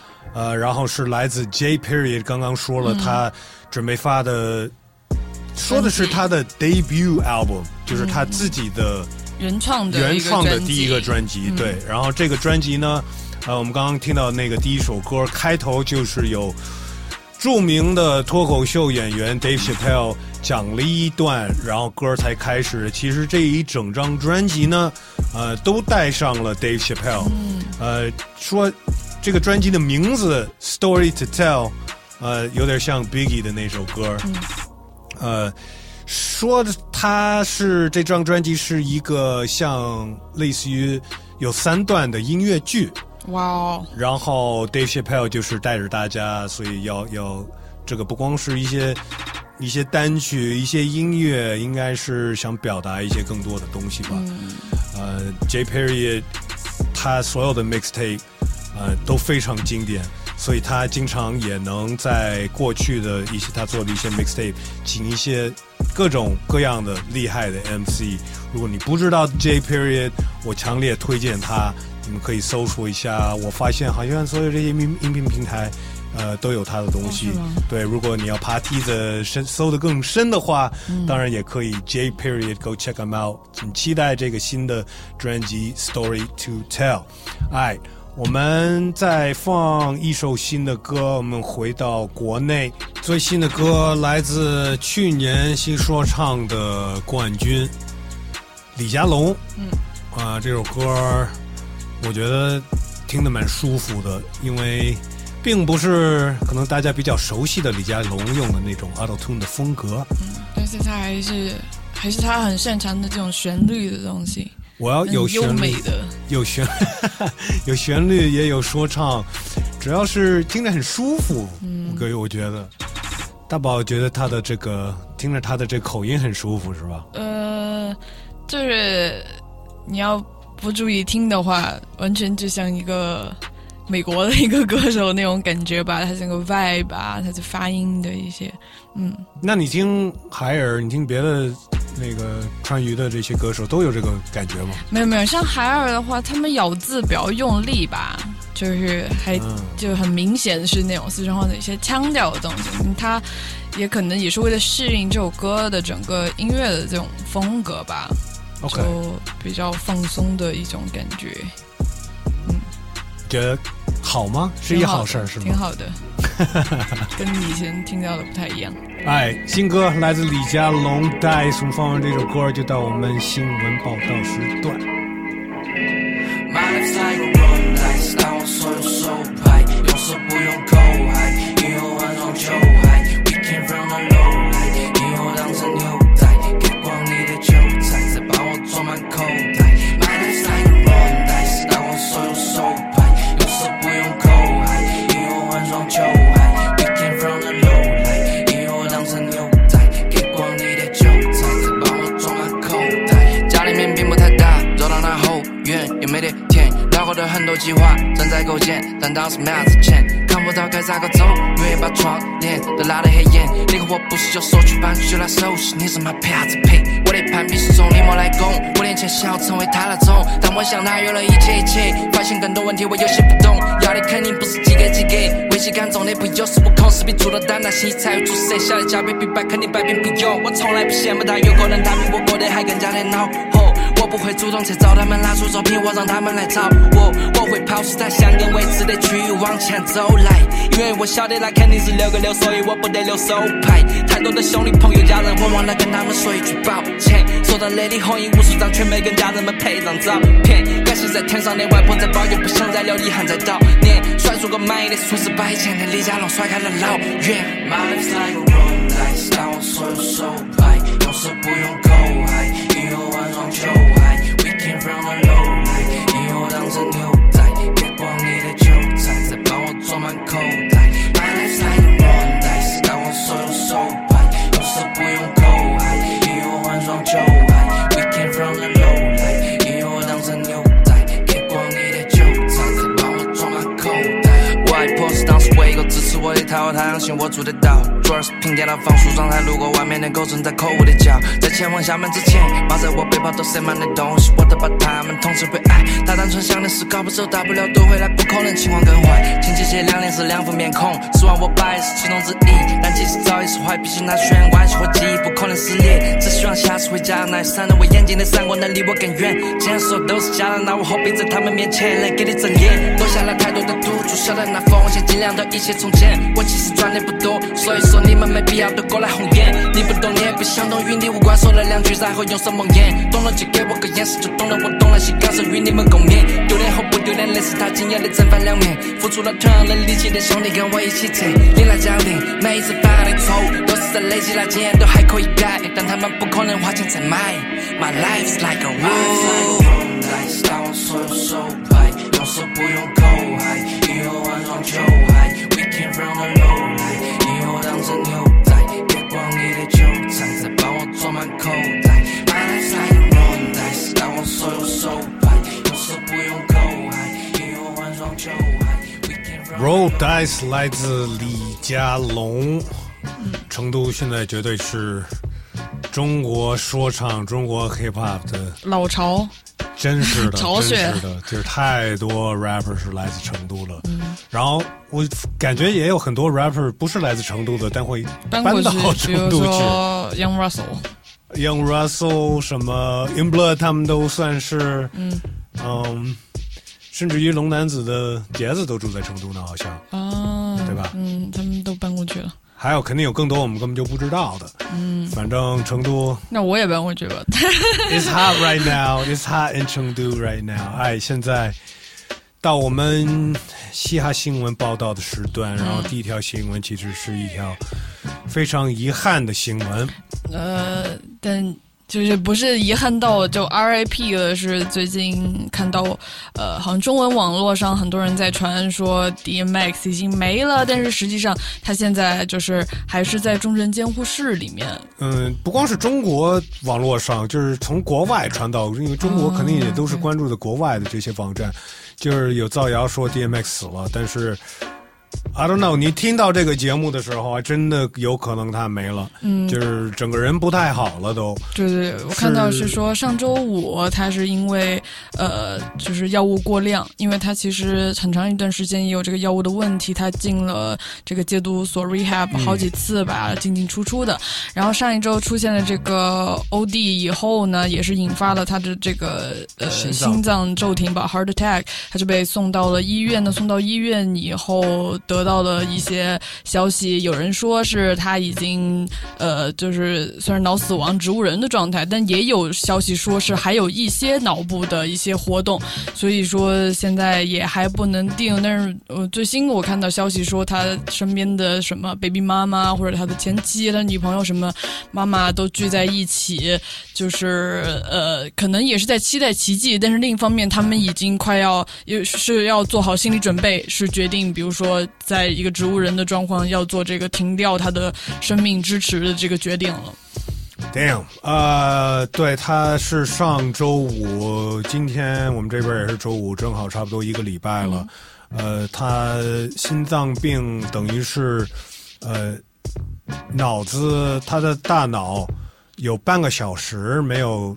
呃，然后是来自 J Period，刚刚说了他准备发的，说的是他的 debut album，就是他自己的原创的原创的第一个专辑。对，然后这个专辑呢，呃，我们刚刚听到那个第一首歌开头就是有著名的脱口秀演员 Dave Chappelle 讲了一段，然后歌才开始。其实这一整张专辑呢，呃，都带上了 Dave Chappelle。呃，说这个专辑的名字《Story to Tell》，呃，有点像 Biggie 的那首歌。呃，说的他是这张专辑是一个像类似于有三段的音乐剧。哇哦，然后 Dave Chappelle 就是带着大家，所以要要这个不光是一些一些单曲、一些音乐，应该是想表达一些更多的东西吧。呃，J Period 他所有的 mixtape 呃都非常经典，所以他经常也能在过去的一些他做的一些 mixtape 请一些各种各样的厉害的 MC。如果你不知道 J Period，我强烈推荐他，你们可以搜索一下。我发现好像所有这些音音频平台。呃，都有他的东西。哦对，如果你要爬梯子深搜的更深的话，当然也可以 J Period Go check them out。很期待这个新的专辑 Story to Tell。哎，我们再放一首新的歌，我们回到国内最新的歌，来自去年新说唱的冠军李佳隆。嗯，啊、这首歌我觉得听得蛮舒服的，因为并不是可能大家比较熟悉的李佳隆用的那种 Auto Tune 的风格。嗯但是他还是还是他很擅长的这种旋律的东西。我要有旋律美的，有旋 有旋律，也有说唱，只要是听着很舒服，嗯各位我觉得。大宝觉得他的这个听着他的这口音很舒服，是吧？呃，就是你要不注意听的话，完全就像一个美国的一个歌手那种感觉吧，他整个 vibe 啊，他的发音的一些，嗯，那你听海尔，你听别的那个川渝的这些歌手都有这个感觉吗？没有没有，像海尔的话，他们咬字比较用力吧，就是还嗯就很明显是那种四川话的一些腔调的东西，嗯他也可能也是为了适应这首歌的整个音乐的这种风格吧 OK 就比较放松的一种感觉，觉得好吗？是一好事儿，是吗？挺好的，跟以前听到的不太一样。哎，新歌来自李佳隆。我们放完这首歌，就到我们新闻报道时段。My life's like a roll dice，当我所有手牌，有时不用口嗨，以后换双球拍，We came from the low light，以后当成牛计划正在构建，但当时没啥子钱，看不到该咋个走，愿意把窗帘都拉得很严。你和我不是就说去搬去来熟悉，你是妈配啥子配？我的攀比是从你莫来攻，五年前想要成为他那种，但我向他有了一切一切，发现更多问题我有些不懂，要的肯定不是几个几个，危机感重的不有恃无恐，是比猪头胆大心一才有出色，小的加倍比白肯定百变不有，我从来不羡慕他，有可能他比我过得还更加的恼火。不会主动去找他们拿出作品，我让他们来找我。我会抛出在相跟未知的区域往前走来，因为我晓得那肯定是六个六，所以我不得留手牌。太多的兄弟朋友家人，我忘了跟他们说一句抱歉。说到那里合影无数张，却没跟家人们拍张照片。感谢在天上的外婆在保佑，不想再留遗憾在悼念。甩出个满意的数字，把以前的李佳隆甩开了老远。My life's like a roll dice，当我所有手牌，有时不用我装满口袋。My life's like a roll dice，当我所有手牌，有时不用口嗨，以后换双球鞋。We came from the low light，以后当成牛仔，别光你的韭菜，再帮我装满口袋。外婆是当时唯一个支持我的他，他相信我做得到。主要是凭借那放书状态，路过外面的狗正在口误的叫。在前往厦门之前，包在我背包都塞满了东西，我都把他们统称为爱。大单纯想的是搞不走，大不了躲回来，不可能情况更坏。亲戚些两年是两副面孔，指望我爸也是其中之一，但其实早已释怀，毕竟那血缘关系和记忆不可能撕裂。只希望下次回家那闪在我眼睛的闪光能离我更远。既然说都是家人，那我何必在他们面前来给你睁眼？落下了太多的赌注，晓得那风险，尽量都一切从简。我其实赚的不多，所以说你们没必要都过来红眼。你不懂你也不想懂，与你无关，说了两句然后用手蒙眼。懂了就给我个眼神，就懂了我懂那些感受与你们共勉。丢脸和不丢脸的是他经验的正反两面，付出了同样的力气的兄弟跟我一起走。领了奖励，每一次犯的错误都是在累积那经验，都还可以改，但他们不可能花钱再买。My life's like a roll dice，当我所有手牌，有时不用口嗨，以后换双球拍。We came from the roll dice，当我所有手牌，有时不用口嗨，以后换双球拍。We came from Roll Dice 来自李佳隆，成都现在绝对是中国说唱、中国 hip hop 的老巢，真是的，真是的，就是太多 rapper 是来自成都了。然后我感觉也有很多 rapper 不是来自成都的，但会搬到成都去。说 Young Russell，Young Russell 什么 In Blood 他们都算是，嗯嗯，甚至于龙男子的杰子都住在成都呢，好像。啊，对吧嗯，他们都搬过去了。还有肯定有更多我们根本就不知道的。嗯，反正成都那我也搬过去吧。It's hot right now. It's hot in Chengdu right now. 哎，现在到我们嘻哈新闻报道的时段，然后第一条新闻其实是一条非常遗憾的新闻。呃，但就是不是遗憾到就 RIP 了，是最近看到，呃，好像中文网络上很多人在传说 DMX 已经没了，但是实际上他现在就是还是在重症监护室里面。嗯，不光是中国网络上，就是从国外传到，因为中国肯定也都是关注的国外的这些网站，就是有造谣说 DMX 死了，但是 I don't know，你听到这个节目的时候，还真的有可能他没了，嗯就是整个人不太好了都。对对，我看到是说上周五他是因为呃就是药物过量，因为他其实很长一段时间也有这个药物的问题，他进了这个戒毒所 rehab 嗯好几次吧，进进出出的。然后上一周出现了这个 OD 以后呢，也是引发了他的这个呃心脏心脏骤停吧 heart attack，他就被送到了医院呢。送到医院以后得得到了一些消息，有人说是他已经呃就是算是脑死亡植物人的状态，但也有消息说是还有一些脑部的一些活动，所以说现在也还不能定。但是呃最新我看到消息说他身边的什么 baby 妈妈或者他的前妻、他女朋友什么妈妈都聚在一起，就是呃可能也是在期待奇迹，但是另一方面他们已经快要也是要做好心理准备，是决定比如说在一个植物人的状况要做这个停掉他的生命支持的这个决定了。Damn，呃，对，他是上周五，今天我们这边也是周五，正好差不多一个礼拜了。呃，他心脏病等于是，呃，脑子他的大脑有半个小时没有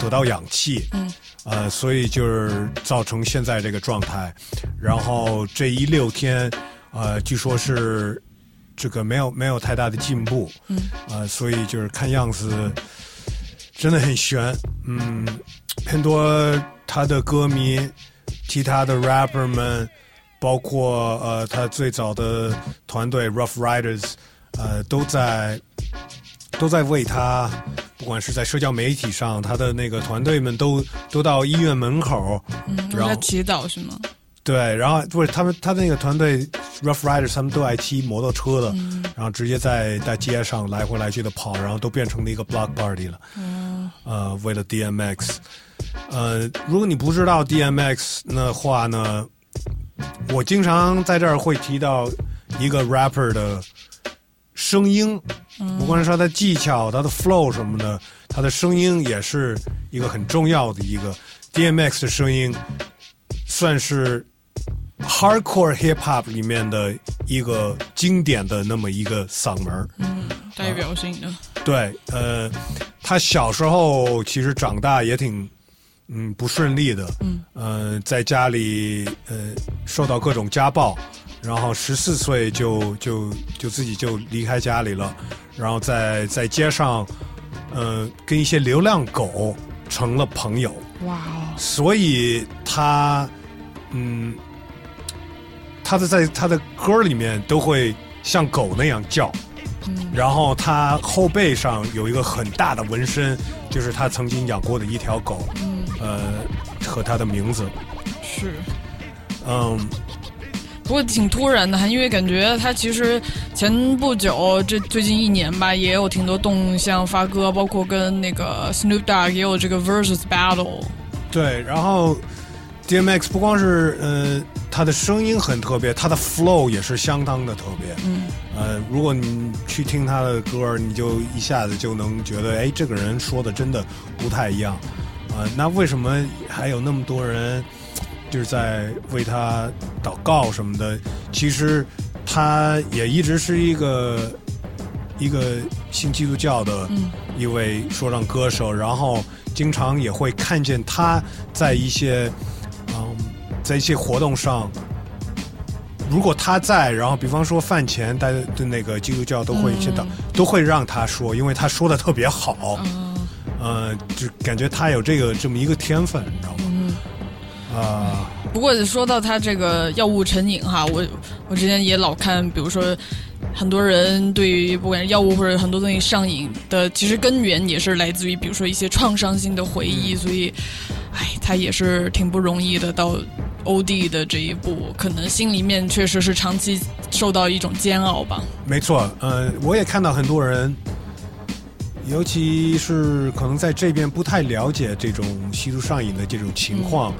得到氧气，嗯，呃，所以就是造成现在这个状态。然后这一六天，呃，据说是这个没有没有太大的进步，嗯，呃，所以就是看样子真的很悬，嗯，很多他的歌迷，其他的 rapper 们，包括呃他最早的团队 Rough Riders，呃，都在都在为他，不管是在社交媒体上，他的那个团队们都都到医院门口，嗯，然后在祈祷是吗？对，然后不是他们，他那个团队 Rough Riders，他们都爱骑摩托车的，嗯。然后直接在大街上来回来去的跑，然后都变成了一个 block party 了。嗯。呃，为了 DMX，呃，如果你不知道 DMX 的话呢，我经常在这儿会提到一个 rapper 的声音，不管是他的技巧、他的 flow 什么的，他的声音也是一个很重要的一个。DMX 的声音，算是 hardcore hip hop 里面的一个经典的那么一个嗓门儿。嗯，代表性的。对，呃，他小时候其实长大也挺，嗯，不顺利的。嗯，呃，在家里呃受到各种家暴，然后十四岁就就就自己就离开家里了，然后在在街上，呃，跟一些流浪狗成了朋友。哇哦，所以他，嗯，他的在他的歌里面都会像狗那样叫。嗯然后他后背上有一个很大的纹身，就是他曾经养过的一条狗，嗯，呃，和他的名字，是。嗯，不过挺突然的哈，因为感觉他其实前不久这最近一年吧，也有挺多动向发歌，包括跟那个 Snoop Dogg 也有这个 versus battle。对。然后 DMX 不光是呃他的声音很特别，他的 flow 也是相当的特别。嗯，呃，如果你去听他的歌，你就一下子就能觉得，哎，这个人说的真的不太一样。呃，那为什么还有那么多人就是在为他祷告什么的？其实他也一直是一个一个信基督教的嗯一位说唱歌手，然后经常也会看见他在一些嗯在一些活动上。如果他在，然后比方说饭前，大家对那个基督教都会去祷，都会让他说，因为他说的特别好，呃，就感觉他有这个这么一个天分，你知道吗？嗯。啊、不过说到他这个药物成瘾哈，我我之前也老看，比如说很多人对于不管是药物或者很多东西上瘾的，其实根源也是来自于比如说一些创伤性的回忆，所以，哎，他也是挺不容易的。到 OD 的这一步，可能心里面确实是长期受到一种煎熬吧。没错，呃，我也看到很多人尤其是可能在这边不太了解这种吸毒上瘾的这种情况，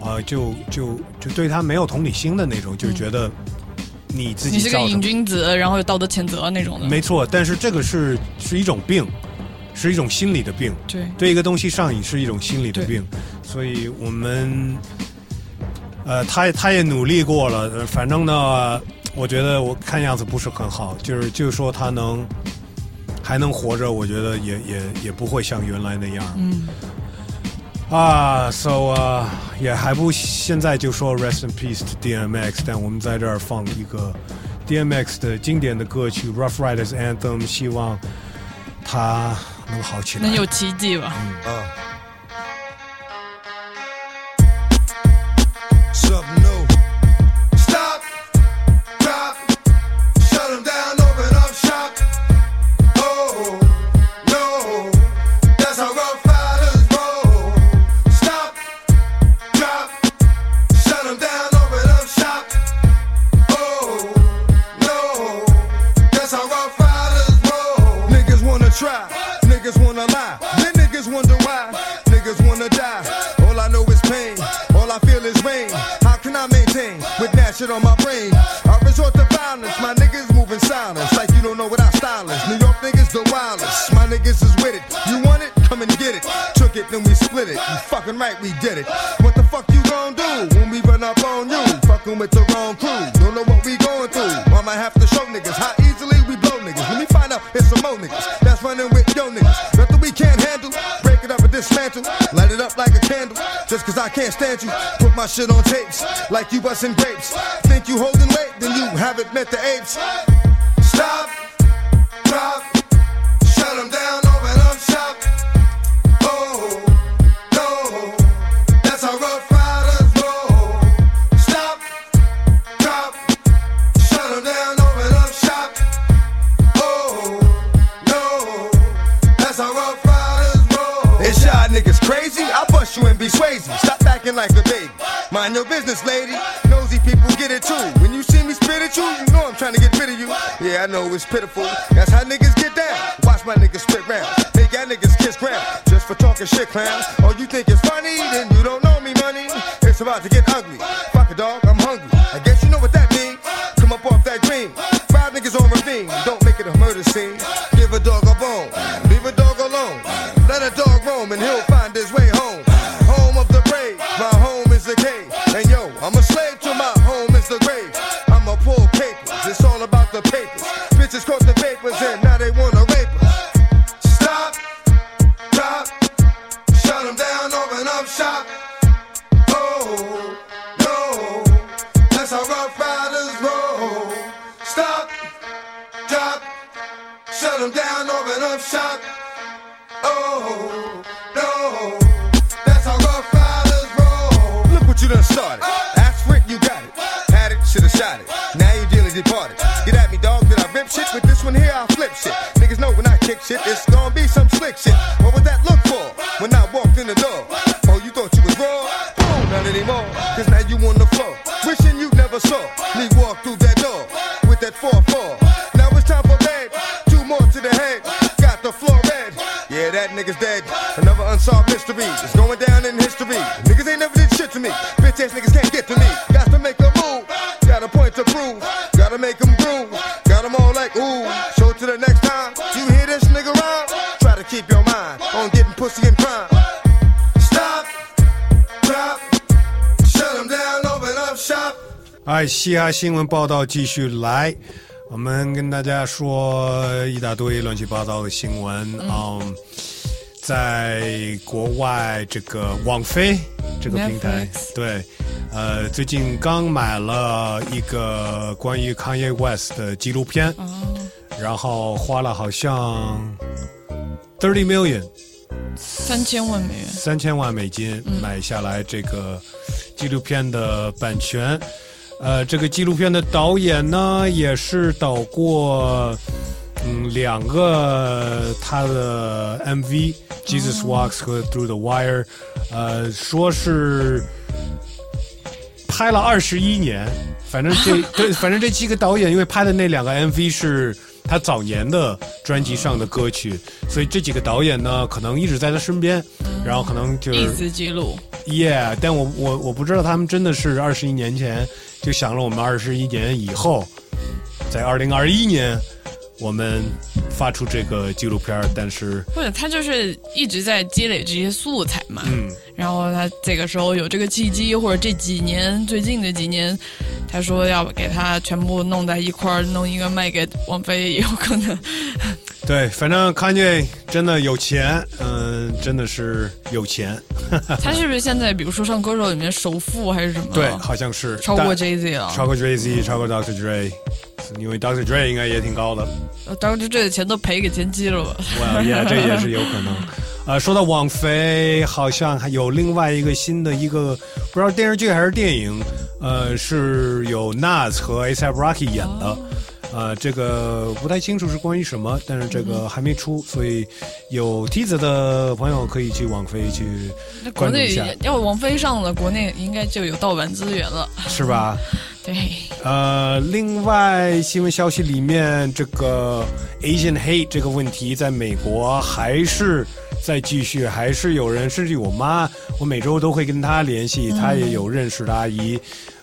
啊、就就就对他没有同理心的那种，就觉得你自己你是个瘾君子，然后有道德谴责那种的。没错，但是这个是是一种病，是一种心理的病。对对一个东西上瘾是一种心理的病，所以我们，呃，他他也努力过了，呃反正呢，我觉得我看样子不是很好，就是就是说他能还能活着，我觉得也也也不会像原来那样。嗯，啊，so 啊、也还不现在就说 rest in peace to DMX，但我们在这儿放一个 DMX 的经典的歌曲《Rough Riders Anthem》，希望他能好起来。能有奇迹吧？Uh. Niggas wanna try, niggas wanna lie, then niggas wonder why. Niggas wanna die. All I know is pain, all I feel is rain. How can I maintain with that shit on my brain? I resort to violence, my niggas moving silence like you don't know what I style is. New York niggas the wildest, my niggas is with it. You want it? Come and get it. Took it, then we split it. You fucking right, we did it. What the fuck you can't stand you. Put my shit on tapes like you busting grapes. Think you holding weight, then you haven't met the apes. I know it's pitiful. That's how niggas get down. Watch my niggas spit round. Make y'all niggas kiss ground. Just for talking shit, clowns. 嘻哈新闻报道继续来，我们跟大家说一大堆乱七八糟的新闻。嗯，在国外这个网飞这个平台 Netflix 对，呃，最近刚买了一个关于 Kanye West 的纪录片，然后花了好像 thirty million 三千万美元。三千万美金买下来这个纪录片的版权。呃，这个纪录片的导演呢，也是导过嗯两个他的 MV《Jesus Walks》和《Through the Wire》，呃，说是拍了二十一年。反正这 对，反正这几个导演因为拍的那两个 MV 是他早年的专辑上的歌曲，所以这几个导演呢，可能一直在他身边，然后可能就是一丝记录。Yeah，但我我我不知道他们真的是二十一年前就想了我们二十一年以后，在二零二一年我们发出这个纪录片，但是不是他就是一直在积累这些素材嘛，嗯，然后他这个时候有这个契机，或者这几年最近的几年，他说要给他全部弄在一块儿，弄一个卖给王菲也有可能。对，反正 Kanye 真的有钱，嗯、真的是有钱，他是不是现在比如说上歌手里面首富还是什么？对，好像是超过 Jay Z 了，超过 Jay Z，超过 Dr. Dre，因为 Dr. Dre 应该也挺高的。呃当然这的钱都赔给前妻了吧？哇，也，这也是有可能。呃，说到网飞，好像还有另外一个新的一个，不知道电视剧还是电影，呃，是有 Nas 和 A$AP Rocky 演的。呃，这个不太清楚是关于什么，但是这个还没出，所以有梯子的朋友可以去网飞去那国内关注一下，要王菲上了，国内应该就有盗版资源了。是吧？对，呃，另外新闻消息里面，这个 Asian hate 这个问题在美国还是在继续，还是有人，甚至我妈，我每周都会跟她联系，嗯她也有认识的阿姨，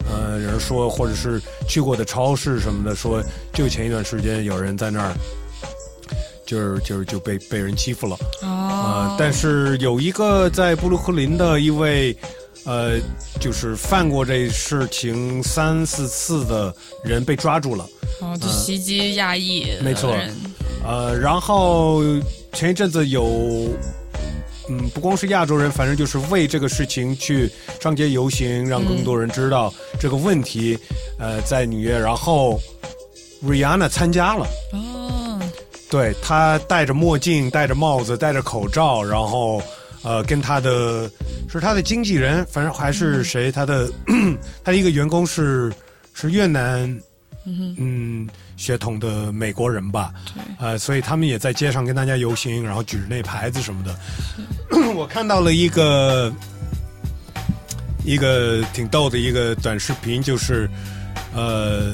呃，人说或者是去过的超市什么的，说就前一段时间有人在那儿。就是就是就被被人欺负了，哦。呃，但是有一个在布鲁克林的一位，呃，就是犯过这事情三四次的人被抓住了，哦，就袭击亚裔的没错，呃，然后前一阵子有，嗯，不光是亚洲人，反正就是为这个事情去上街游行，让更多人知道这个问题。呃，在纽约，然后 Rihanna 参加了，哦，对她戴着墨镜、戴着帽子、戴着口罩，然后呃，跟她的是她的经纪人，反正还是谁，她的 她的一个员工是是越南。嗯哼，嗯，血统的美国人吧，呃，所以他们也在街上跟大家游行，然后举着那牌子什么的。我看到了一个一个挺逗的一个短视频，就是呃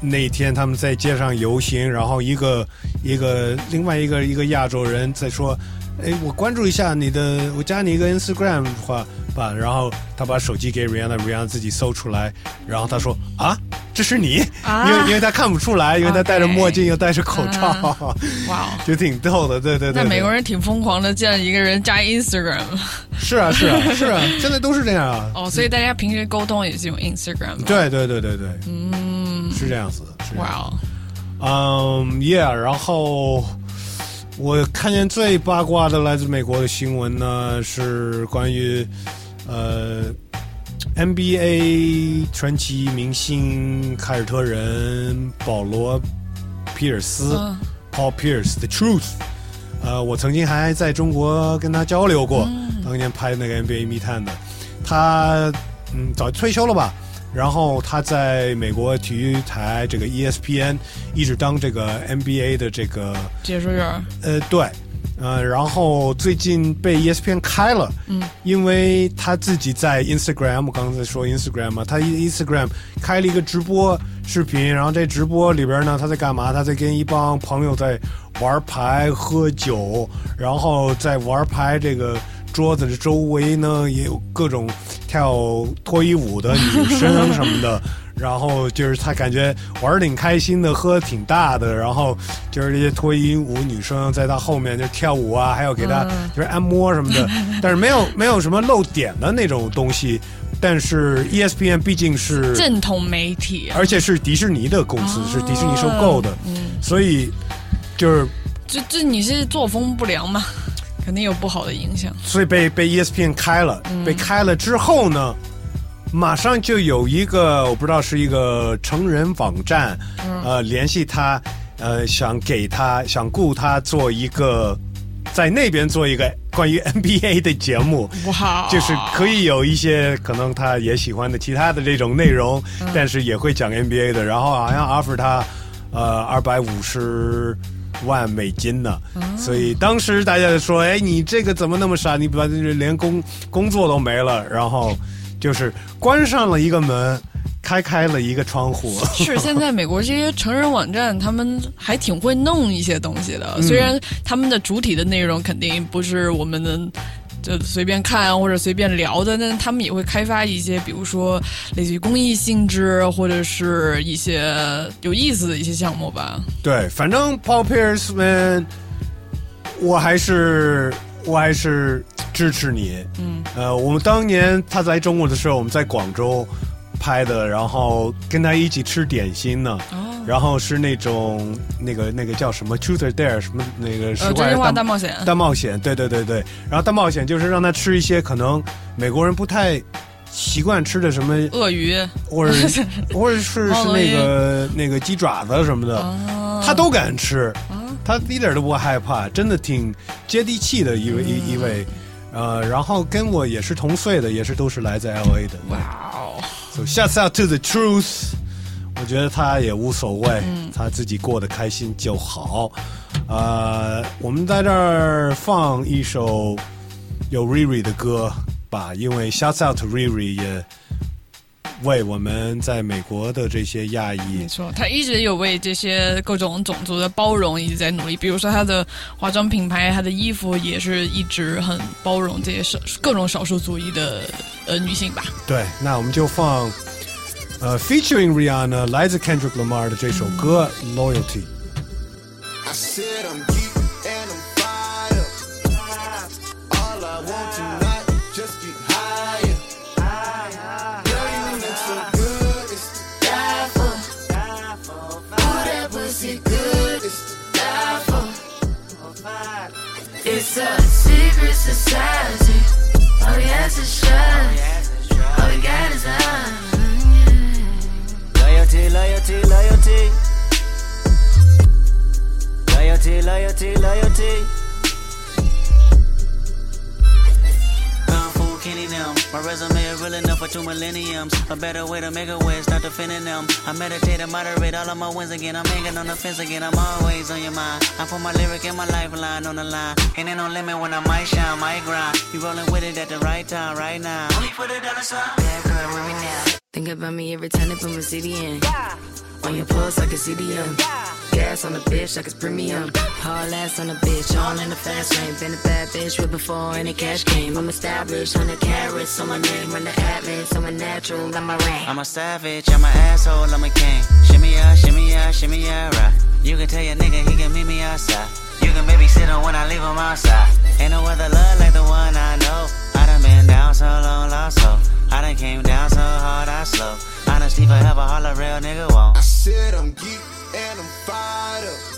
那天他们在街上游行，然后一个一个另外一个一个亚洲人在说。哎，我关注一下你的，我加你一个 Instagram 的话吧。然后他把手机给 Rihanna，Rihanna 自己搜出来，然后他说啊，这是你，啊因为因为他看不出来，因为他戴着墨镜又戴着口罩，哇哦，就挺逗的，对对对那美国人挺疯狂的，见一个人加 Instagram。是啊是啊是啊，现在都是这样啊。哦，所以大家平时沟通也是用 Instagram 吗。对对对对对，嗯，是这样子。是这样哇子嗯，Yeah，然后我看见最八卦的来自美国的新闻呢，是关于呃 NBA 传奇明星凯尔特人保罗皮尔斯、嗯 Paul Pierce The Truth。呃，我曾经还在中国跟他交流过，当年拍那个 NBA 密探的，他嗯早就退休了吧。然后他在美国体育台这个 E ESPN 一直当这个 NBA 的这个解说员。呃，对，呃，然后最近被 E ESPN 开了，嗯，因为他自己在 Instagram，我刚才说 Instagram 嘛，他 Instagram 开了一个直播视频，然后这直播里边呢，他在干嘛？他在跟一帮朋友在玩牌、喝酒，然后在玩牌这个桌子的周围呢，也有各种跳脱衣舞的女生什么的。然后就是他感觉玩儿挺开心的，喝挺大的，然后就是这些脱衣舞女生在他后面就跳舞啊，还有给他嗯就是按摩什么的，但是没有没有什么露点的那种东西。但是 E ESPN 毕竟是正统媒体啊，而且是迪士尼的公司，是迪士尼收购的，嗯，所以就是这这你是作风不良嘛，肯定有不好的影响。所以被被 E ESPN 开了，嗯。被开了之后呢，马上就有一个我不知道是一个成人网站，嗯。呃，联系他，呃，想给他想雇他做一个。在那边做一个 关于 NBA 的节目，哇，就是可以有一些可能他也喜欢的其他的这种内容，嗯。但是也会讲 NBA 的，然后好像 offer 他呃二百五十万美金呢，所以当时大家就说，哎，你这个怎么那么傻？你把这连工工作都没了，然后就是关上了一个门，开开了一个窗户。是现在美国这些成人网站，他们还挺会弄一些东西的。虽然他们的主体的内容肯定不是我们的就随便看或者随便聊的，那他们也会开发一些，比如说类似于公益性质或者是一些有意思的一些项目吧。对，反正 Paul Pierce man，我还是我还是支持你。嗯，呃，我们当年他在中国的时候，我们在广州拍的，然后跟他一起吃点心呢。哦然后是那种那个那个叫什么 Truth or Dare 什么那个大冒险大冒险，对对对对。然后大冒险就是让他吃一些可能美国人不太习惯吃的什么鳄鱼，或者 或者是是那个那个鸡爪子什么的，哦他都敢吃，他一点都不害怕，真的挺接地气的一位一一位，呃，然后跟我也是同岁的，也是都是来自 L A 的。哇哦！So shouts out to the truth，我觉得他也无所谓，嗯他自己过得开心就好。呃，我们在这儿放一首有 Riri 的歌吧，因为 shouts out to Riri 也为我们在美国的这些亚裔没错，他一直有为这些各种种族的包容一直在努力。比如说他的化妆品牌，他的衣服也是一直很包容这些少各种少数族裔的呃女性吧。对，那我们就放呃 featuring Rihanna 来自 Kendrick Lamar 的这首歌《Loyalty》。I said I'm All we is trust. All we got is. Loyalty, loyalty, loyalty. Loyalty, loyalty, loyalty. My resume is real enough for two millenniums. A better way to make a way, start defending them. I meditate and moderate all of my wins again. I'm hanging on the fence again. I'm always on your mind. I put my lyric and my lifeline on the line. Ain't no limit when I might shine, might grind. You rolling with it at the right time, right now. Only for the dollar sign. Bad girl with me now. Think about me every time they put my city in. On your pulse like a CDM. Gas on the bitch like it's premium. Hard ass on the bitch, all in the fast lane. Been a bad bitch with before any cash came. I'm established, 100 carats on my name. Run the atlas, I'm natural, I'm a ring. I'm a savage, I'm an asshole, I'm a king. Shimmy ya, shimmy ya, shimmy ya, right. You can tell your nigga he can meet me outside. You can babysit him when I leave him outside. Ain't no other love like the one I know. I done been down so long, lost so. I done came down so hard, I slow. Honesty forever, all a real nigga won't. I said I'm geek and I'm fired up.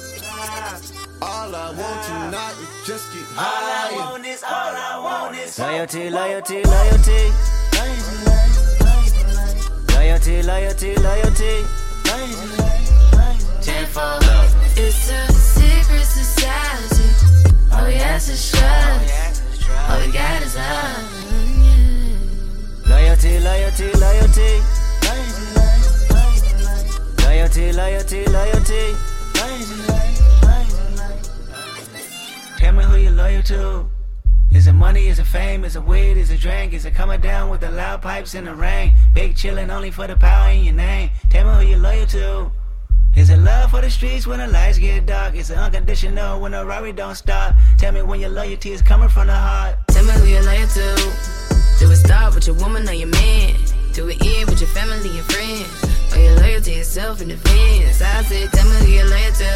All I want tonight is just get higher. all I want is loyalty, loyalty, loyalty. Loyalty, loyalty, loyalty. Tenfold. It's a secret society. Oh, all we ask is trust. Oh, All we got is love. Loyalty, loyalty, loyalty. Loyalty, loyalty, loyalty. Tell me who you loyal to. Is it money? Is it fame? Is it weed? Is it drink? Is it coming down with the loud pipes in the rain? Big chillin' only for the power in your name. Tell me who you loyal to. Is it love for the streets when the lights get dark? Is it unconditional when the Rari don't stop? Tell me when your loyalty is coming from the heart. Tell me who you're loyal to. Do it start with your woman or your man? Do it end with your family and friends? Or your loyalty is self in defense? I said, tell me who you're loyal to.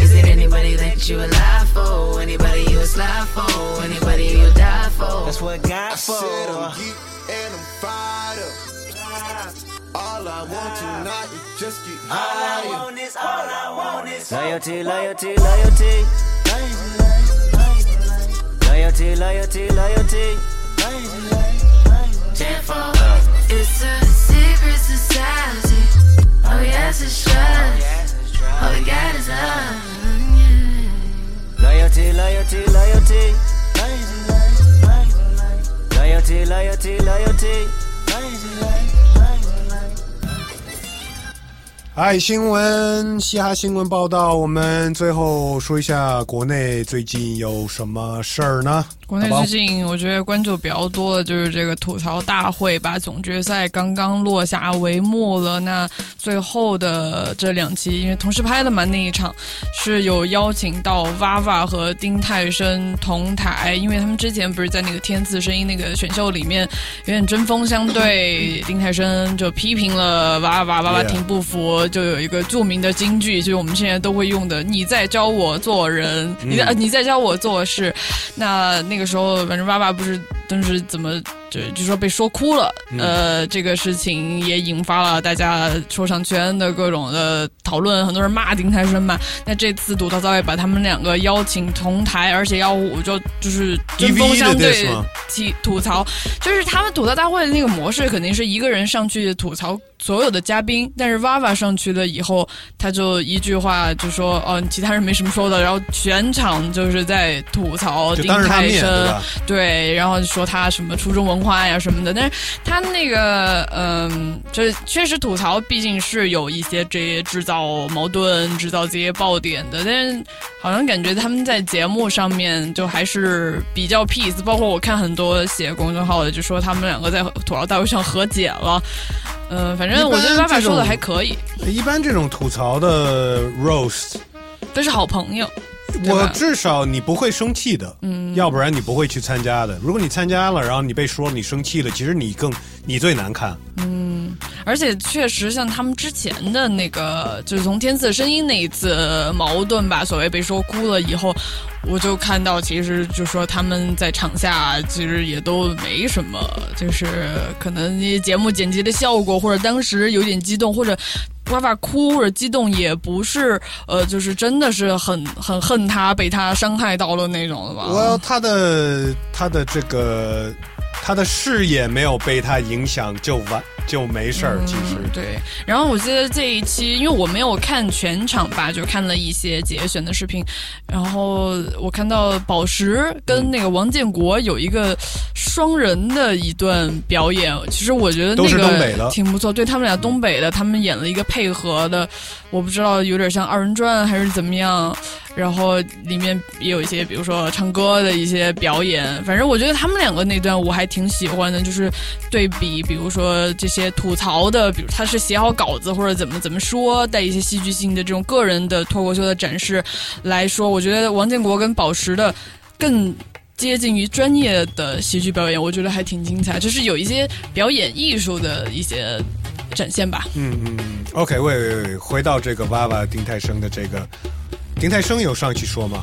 Is it anybody that you alive for? Anybody you slide for? Anybody you die for? That's what God I for. said I'm geek and I'm fired up. All I want tonight is just get higher. is, all I want is loyalty, loyalty, loyalty. Loyalty, loyalty, loyalty. Tenfold. It's a secret society. Oh, all we ask is trust. All we got is love. Loyalty, loyalty, loyalty. Loyalty, loyalty, loyalty. 哎，新闻，嘻哈新闻报道，我们最后说一下国内最近有什么事儿呢？国内最近我觉得关注比较多的就是这个吐槽大会吧，总决赛刚刚落下帷幕了。那最后的这两期，因为同时拍的嘛，那一场是有邀请到 VAVA 和丁太升同台，因为他们之前不是在那个天赐声音那个选秀里面有点针锋相对，丁太升就批评了 VAVA，VAVA Yeah 挺不服，就有一个著名的京剧，就是我们现在都会用的：“你在教我做人，你在、你在教我做事。”那那个时候，反正爸爸不是当时怎么就就说被说哭了，嗯。呃，这个事情也引发了大家说唱圈的各种的讨论，很多人骂丁太升嘛。那这次赌到造也把他们两个邀请同台，而且要我就就是针锋相对吐吐槽，就是他们吐槽大会的那个模式，肯定是一个人上去吐槽所有的嘉宾，但是 VAVA 上去了以后，他就一句话就说哦，其他人没什么说的，然后全场就是在吐槽丁太升对，对，然后说他什么初中文化呀什么的，但是他那个嗯，就是确实吐槽毕竟是有一些这些制造矛盾、制造这些爆点的，但是好像感觉他们在节目上面就还是比较 peace，包括我看很多写公众号的就说他们两个在吐槽大会上和解了，嗯、反正我觉得爸爸说的还可以，一般这种吐槽的 roast，都是好朋友。我至少你不会生气的，嗯要不然你不会去参加的。如果你参加了，然后你被说你生气了，其实你更你最难看。嗯，而且确实像他们之前的那个，就是从天赐的声音那一次矛盾吧，所谓被说哭了以后，我就看到其实就说他们在场下其实也都没什么，就是可能节目剪辑的效果，或者当时有点激动，或者。哇哇哭或者激动也不是，呃，就是真的是很 很恨他，被他伤害到了那种的吧？我他的他的这个他的视野没有被他影响，就完就没事儿。其实嗯对，然后我记得这一期，因为我没有看全场吧，就看了一些节选的视频，然后我看到宝石跟那个王建国有一个双人的一段表演，其实我觉得都是那东北的个挺不错，对他们俩东北的，他们演了一个配合的，我不知道有点像二人转还是怎么样，然后里面也有一些，比如说唱歌的一些表演，反正我觉得他们两个那段我还挺喜欢的，就是对比，比如说这些吐槽的，比如他是写好稿子或者怎么怎么说，带一些戏剧性的这种个人的脱口秀的展示来说，我觉得王建国跟宝石的更。接近于专业的喜剧表演，我觉得还挺精彩，就是有一些表演艺术的一些展现吧。嗯嗯，OK，喂喂喂，回到这个娃娃丁太升的这个，丁太生有上去说吗？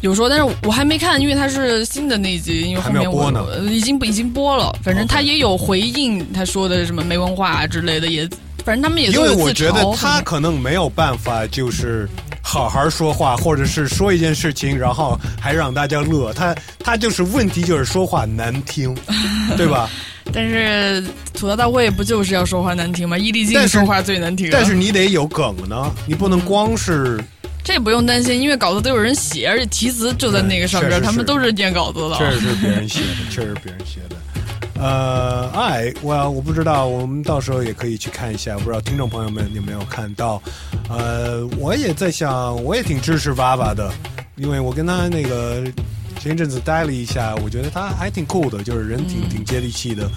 有说，但是我还没看，因为它是新的那一集，因为后还没面我有播呢呃已经已经播了。反正他也有回应他说的什么没文化啊之类的，也反正他们也因为我觉得他可能没有办法，就是好好说话，或者是说一件事情，然后还让大家乐。他他就是问题就是说话难听，对吧？但是吐槽大会不就是要说话难听吗？伊利静说话最难听啊、但是你得有梗呢，你不能光是。这不用担心，因为稿子都有人写，而且题词就在那个上边，他们都是念稿子的。确实是别人写的，确实是别人写的。呃，哎，我我不知道，我们到时候也可以去看一下，不知道听众朋友们有没有看到？呃，我也在想，我也挺支持娃娃的，因为我跟他那个前一阵子待了一下，我觉得他还挺酷的，就是人挺挺接地气的。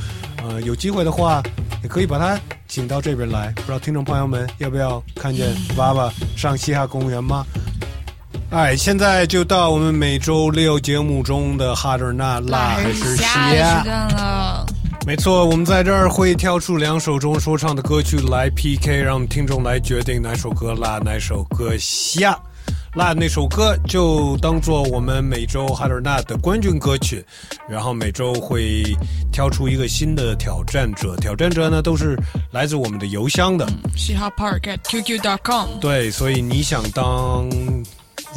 呃，有机会的话，也可以把他请到这边来，不知道听众朋友们要不要看见娃娃上嘻哈公园吗？哎，现在就到我们每周六节目中的哈德纳辣还是虾的时？间了。没错，我们在这儿会挑出两首中说唱的歌曲来 PK，让听众来决定哪首歌辣，哪首歌下。辣那首歌就当做我们每周哈德纳的冠军歌曲，然后每周会挑出一个新的挑战者，挑战者呢都是来自我们的邮箱的。嘻哈 park at qq.com。对，所以你想当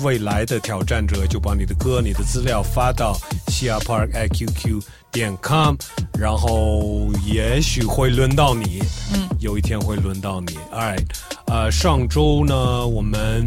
未来的挑战者，就把你的歌、你的资料发到西亚 park at qq 点 com，然后也许会轮到你，嗯，有一天会轮到你。All right，呃，上周呢，我们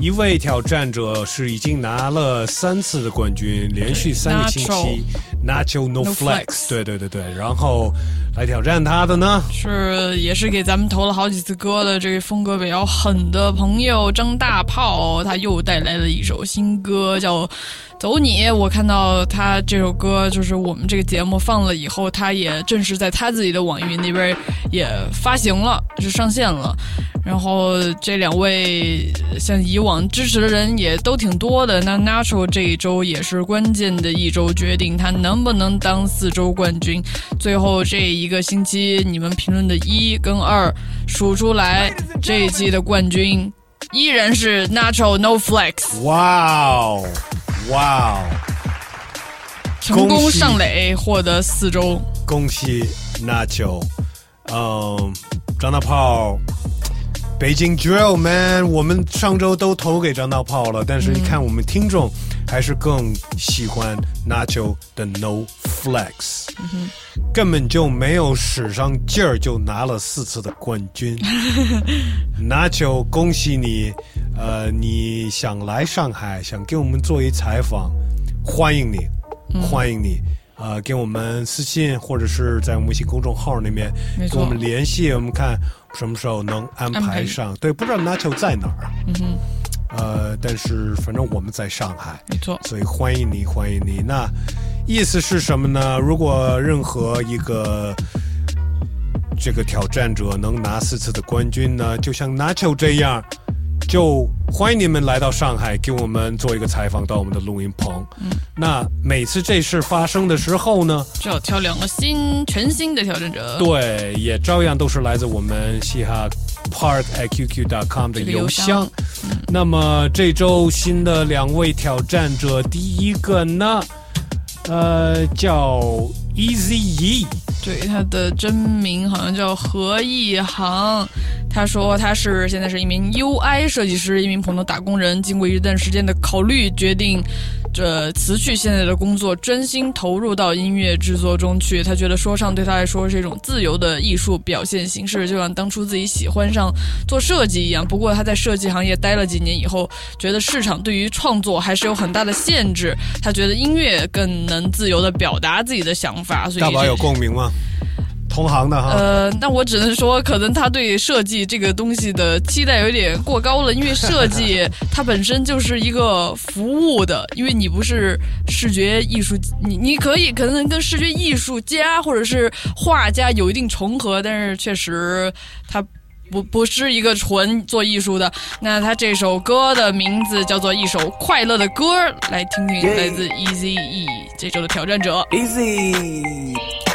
一位挑战者是已经拿了三次的冠军，连续三个星期 Natural No Flex，Flex 对对对对，然后来挑战他的呢，是也是给咱们投了好几次歌的这个风格比较狠的朋友张大炮，他又带来了一首新歌叫《走你》。我看到他这首歌就是我们这个节目放了以后，他也正式在他自己的网易云那边也发行了，是上线了。然后这两位像以往支持的人也都挺多的。那 Natural 这一周也是关键的一周，决定他能不能当四周冠军。最后这一个星期，你们评论的一跟二数出来，这一季的冠军依然是 Natural No Flex，哇哦，哇哦，成功上垒，获得四周。恭喜 Natural，嗯，张大炮。北京 Drill Man，我们上周都投给张大炮了，但是你看我们听众还是更喜欢 Nacho 的 No Flex，、根本就没有使上劲儿就拿了四次的冠军。Nacho，恭喜你！呃，你想来上海，想给我们做一采访，欢迎你，欢迎你。呃，给我们私信或者是在我们微信公众号那边没错跟我们联系，我们看什么时候能安排上。对，不知道 Nacho 在哪儿，嗯哼，呃，但是反正我们在上海，没错。所以欢迎你，欢迎你。那意思是什么呢？如果任何一个这个挑战者能拿四次的冠军呢，就像 Nacho 这样，就欢迎你们来到上海，给我们做一个采访，到我们的录音棚。嗯，那每次这事发生的时候呢，就要挑两个新全新的挑战者。对，也照样都是来自我们嘻哈 park at qq.com 的这个邮箱。那么这周新的两位挑战者，第一个呢，呃，叫 Easy E。对，他的真名好像叫何一航。他说他是现在是一名 UI 设计师，一名普通打工人。经过一段时间的考虑，决定这辞去现在的工作，专心投入到音乐制作中去。他觉得说唱对他来说是一种自由的艺术表现形式，就像当初自己喜欢上做设计一样。不过他在设计行业待了几年以后，觉得市场对于创作还是有很大的限制。他觉得音乐更能自由的表达自己的想法法，所以大宝有共鸣吗？同行的哈。呃，那我只能说，可能他对设计这个东西的期待有点过高了，因为设计 它本身就是一个服务的，因为你不是视觉艺术，你你可以可能跟视觉艺术家或者是画家有一定重合，但是确实他。不不是一个纯做艺术的，那他这首歌的名字叫做一首快乐的歌，来听听来自 Easy E 这周的挑战者。Easy。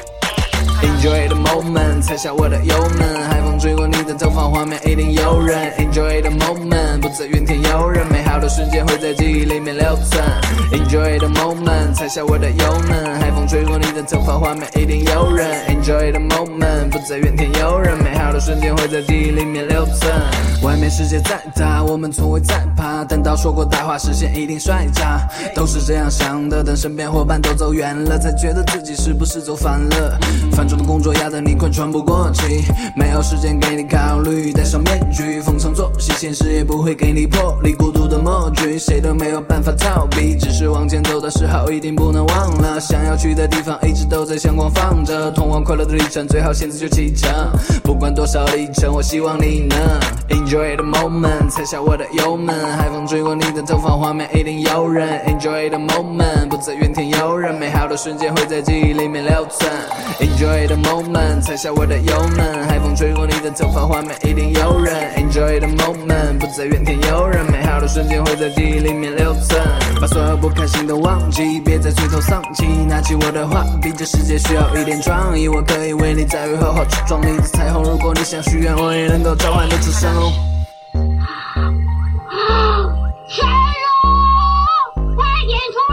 Enjoy the moment，踩下我的油门，海风吹过你的头发，画面一定诱人。Enjoy the moment，不再怨天尤人，美好的瞬间会在记忆里面留存。Enjoy the moment，踩下我的油门，海风吹过你的头发，画面一定诱人。Enjoy the moment，不再怨天尤人，美好的瞬间会在记忆里面留存。外面世界再大，我们从未在怕，等到说过大话，实现一定帅炸，都是这样想的。等身边伙伴都走远了，才觉得自己是不是走反了。繁的工作压得你快喘不过气，没有时间给你考虑，戴上面具，逢场作戏，现实也不会给你魄力。孤独的默剧，谁都没有办法逃避，只是往前走的时候一定不能忘了，想要去的地方一直都在相光放着，通往快乐的旅程，最好现在就启程。不管多少里程，我希望你能 enjoy the moment，踩下我的油门，海风吹过你的头发，画面一定诱人。Enjoy the moment，不再怨天尤人，美好的瞬间会在记忆里面留存。Enjoy the moment，踩下我的油门，海风吹过你的头发，画面一定诱人。Enjoy the moment，不再怨天尤人，美好的瞬间会在记忆里面留存。把所有不开心都忘记，别再垂头丧气，拿起我的画笔，这世界需要一点创意，我可以为你在雨后画出壮丽的彩虹。如果你想许愿，我也能够召唤得出神龙。神龙，快点出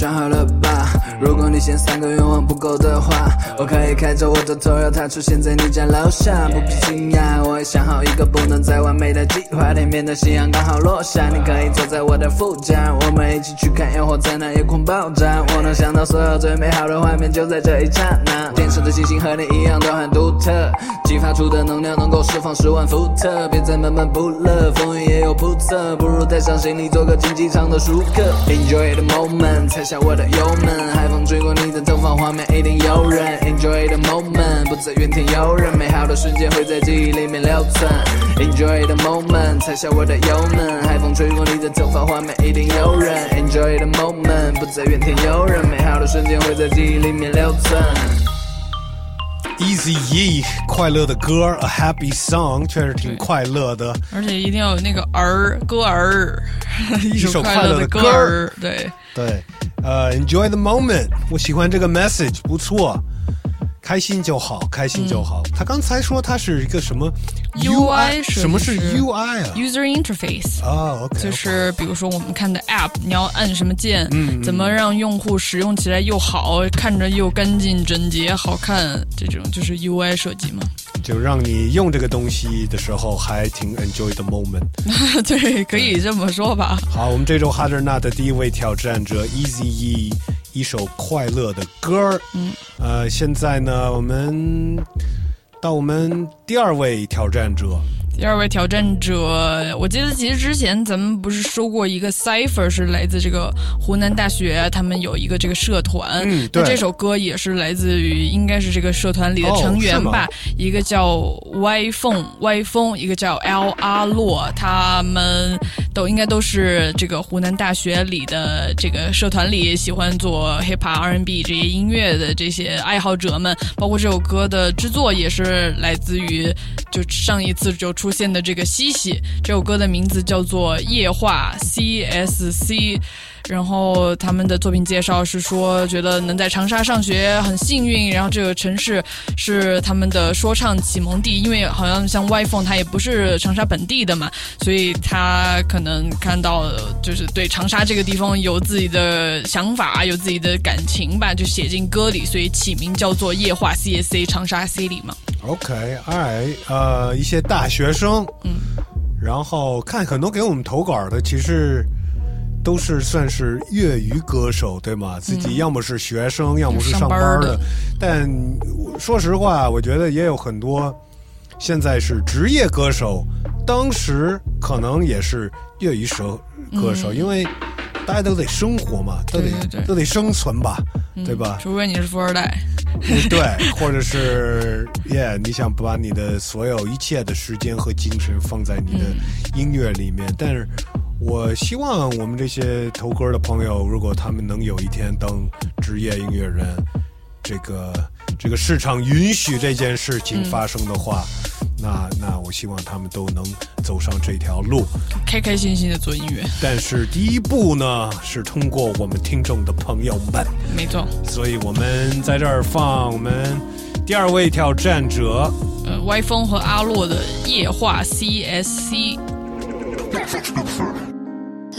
想好了吧？如果你嫌三个愿望不够的话，我可以开着我的 Toyota 出现在你家楼下。不必惊讶，我也想好一个不能再完美的计划。天边的夕阳刚好落下，你可以坐在我的副驾，我们一起去看烟火在那夜空爆炸。我能想到所有最美好的画面就在这一刹那。天上的星星和你一样都很独特，激发出的能量能够释放十万伏特。别再闷闷不乐，风雨也有不测，不如带上行李做个竞技场的熟客。Enjoy the moment，踩下我的油门，海风吹过你的头发，画面一定诱人。Enjoy the moment，不再怨天尤人，美好的瞬间会在记忆里面留存。Enjoy the moment，踩下我的油门，海风吹过你的头发，画面一定诱人。Enjoy the moment，不再怨天尤人，美好的瞬间会在记忆里面留存。Easy E 快乐的歌，A Happy Song，确实挺快乐的。而且一定要有那个儿歌儿，一首快快乐的的歌儿。对，对，呃，Enjoy the moment，我喜欢这个 message，不错， 开心就好，开心就好。他刚才说他是一个什么 UI 设什么是 UI 啊？User Interface 啊，OK，就是比如说我们看的 App，你要按什么键，嗯嗯怎么让用户使用起来又好，看着又干净整洁、好看，这种就是 UI 设计嘛。就让你用这个东西的时候还挺 enjoy the moment。对，可以这么说吧。好，我们这周 Harder Not 的第一位挑战者 Easy E，一首快乐的歌儿。嗯，呃，现在呢，我们到我们第二位挑战者。第二位挑战者，我记得其实之前咱们不是说过一个 Cipher 是来自这个湖南大学，他们有一个这个社团，嗯对。那这首歌也是来自于应该是这个社团里的哦成员吧，一个叫歪凤歪风，一个叫 L 阿洛，他们都应该都是这个湖南大学里的这个社团里喜欢做 hip hop R&B 这些音乐的这些爱好者们，包括这首歌的制作也是来自于就上一次就出出现的这个西西，这首歌的名字叫做《夜话 CSC》。然后他们的作品介绍是说，觉得能在长沙上学很幸运，然后这个城市是他们的说唱启蒙地，因为好像像 YPhone 他也不是长沙本地的嘛，所以他可能看到就是对长沙这个地方有自己的想法，有自己的感情吧，就写进歌里，所以起名叫做夜话 CSC 长沙 City 嘛。OK，All right，呃，一些大学生，嗯，然后看很多给我们投稿的，其实都是算是业余歌手，对吗？自己要么是学生，要么是上班的。但说实话，我觉得也有很多现在是职业歌手，当时可能也是业余手歌手，嗯因为大家都得生活嘛，都得都得生存吧，对吧？除非你是富二代。对，或者是 耶你想把你的所有一切的时间和精神放在你的音乐里面，但是我希望我们这些投歌的朋友，如果他们能有一天当职业音乐人，这个这个市场允许这件事情发生的话，那那我希望他们都能走上这条路。开开心心的做音乐，但是第一步呢，是通过我们听众的朋友们。没错。所以我们在这儿放我们第二位挑战者，呃，歪风和阿洛的夜话 CSC。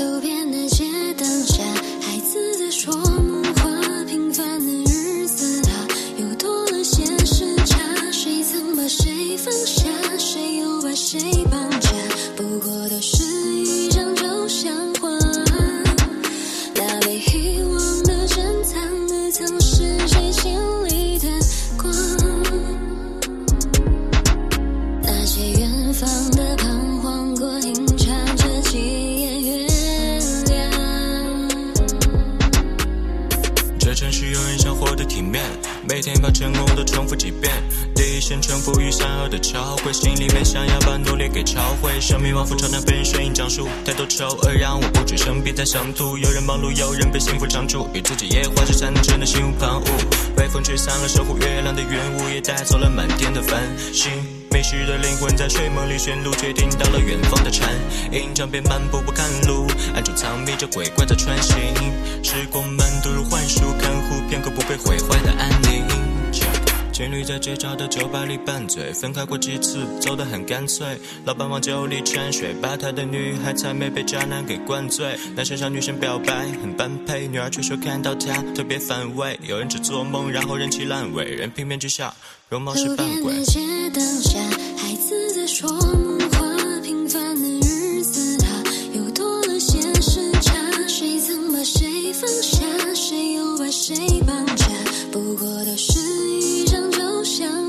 路边的街灯下，孩子在说梦话。平凡的日子啊，又多了些时差。谁曾把谁放下，谁又把谁绑架？不过都是给抄回。生命往复常常被人顺应讲述，太多丑恶让我不止生病在想吐。有人忙碌，有人被幸福长住，与自己夜话，这才能真的心无旁骛。微风吹散了守护月亮的云雾，也带走了满天的繁星。迷失的灵魂在睡梦里寻路，却听到了远方的蝉音。江边漫步不看路，暗中藏匿着鬼怪在穿行。时光慢渡如幻术，看护片刻不被毁坏的安宁。情侣在街角的酒吧里拌嘴，分开过几次，走得很干脆。老板往酒里掺水，吧台的女孩才没被渣男给灌醉。男生向女生表白很般配，女孩却说看到他特别反胃。有人只做梦，然后人气烂尾，人平面之下，容貌是路扮鬼。街灯下，孩子在说梦话，平凡的日子啊，又多了些时差。谁曾把谁放下，谁又把谁绑架？不过都是一张抽象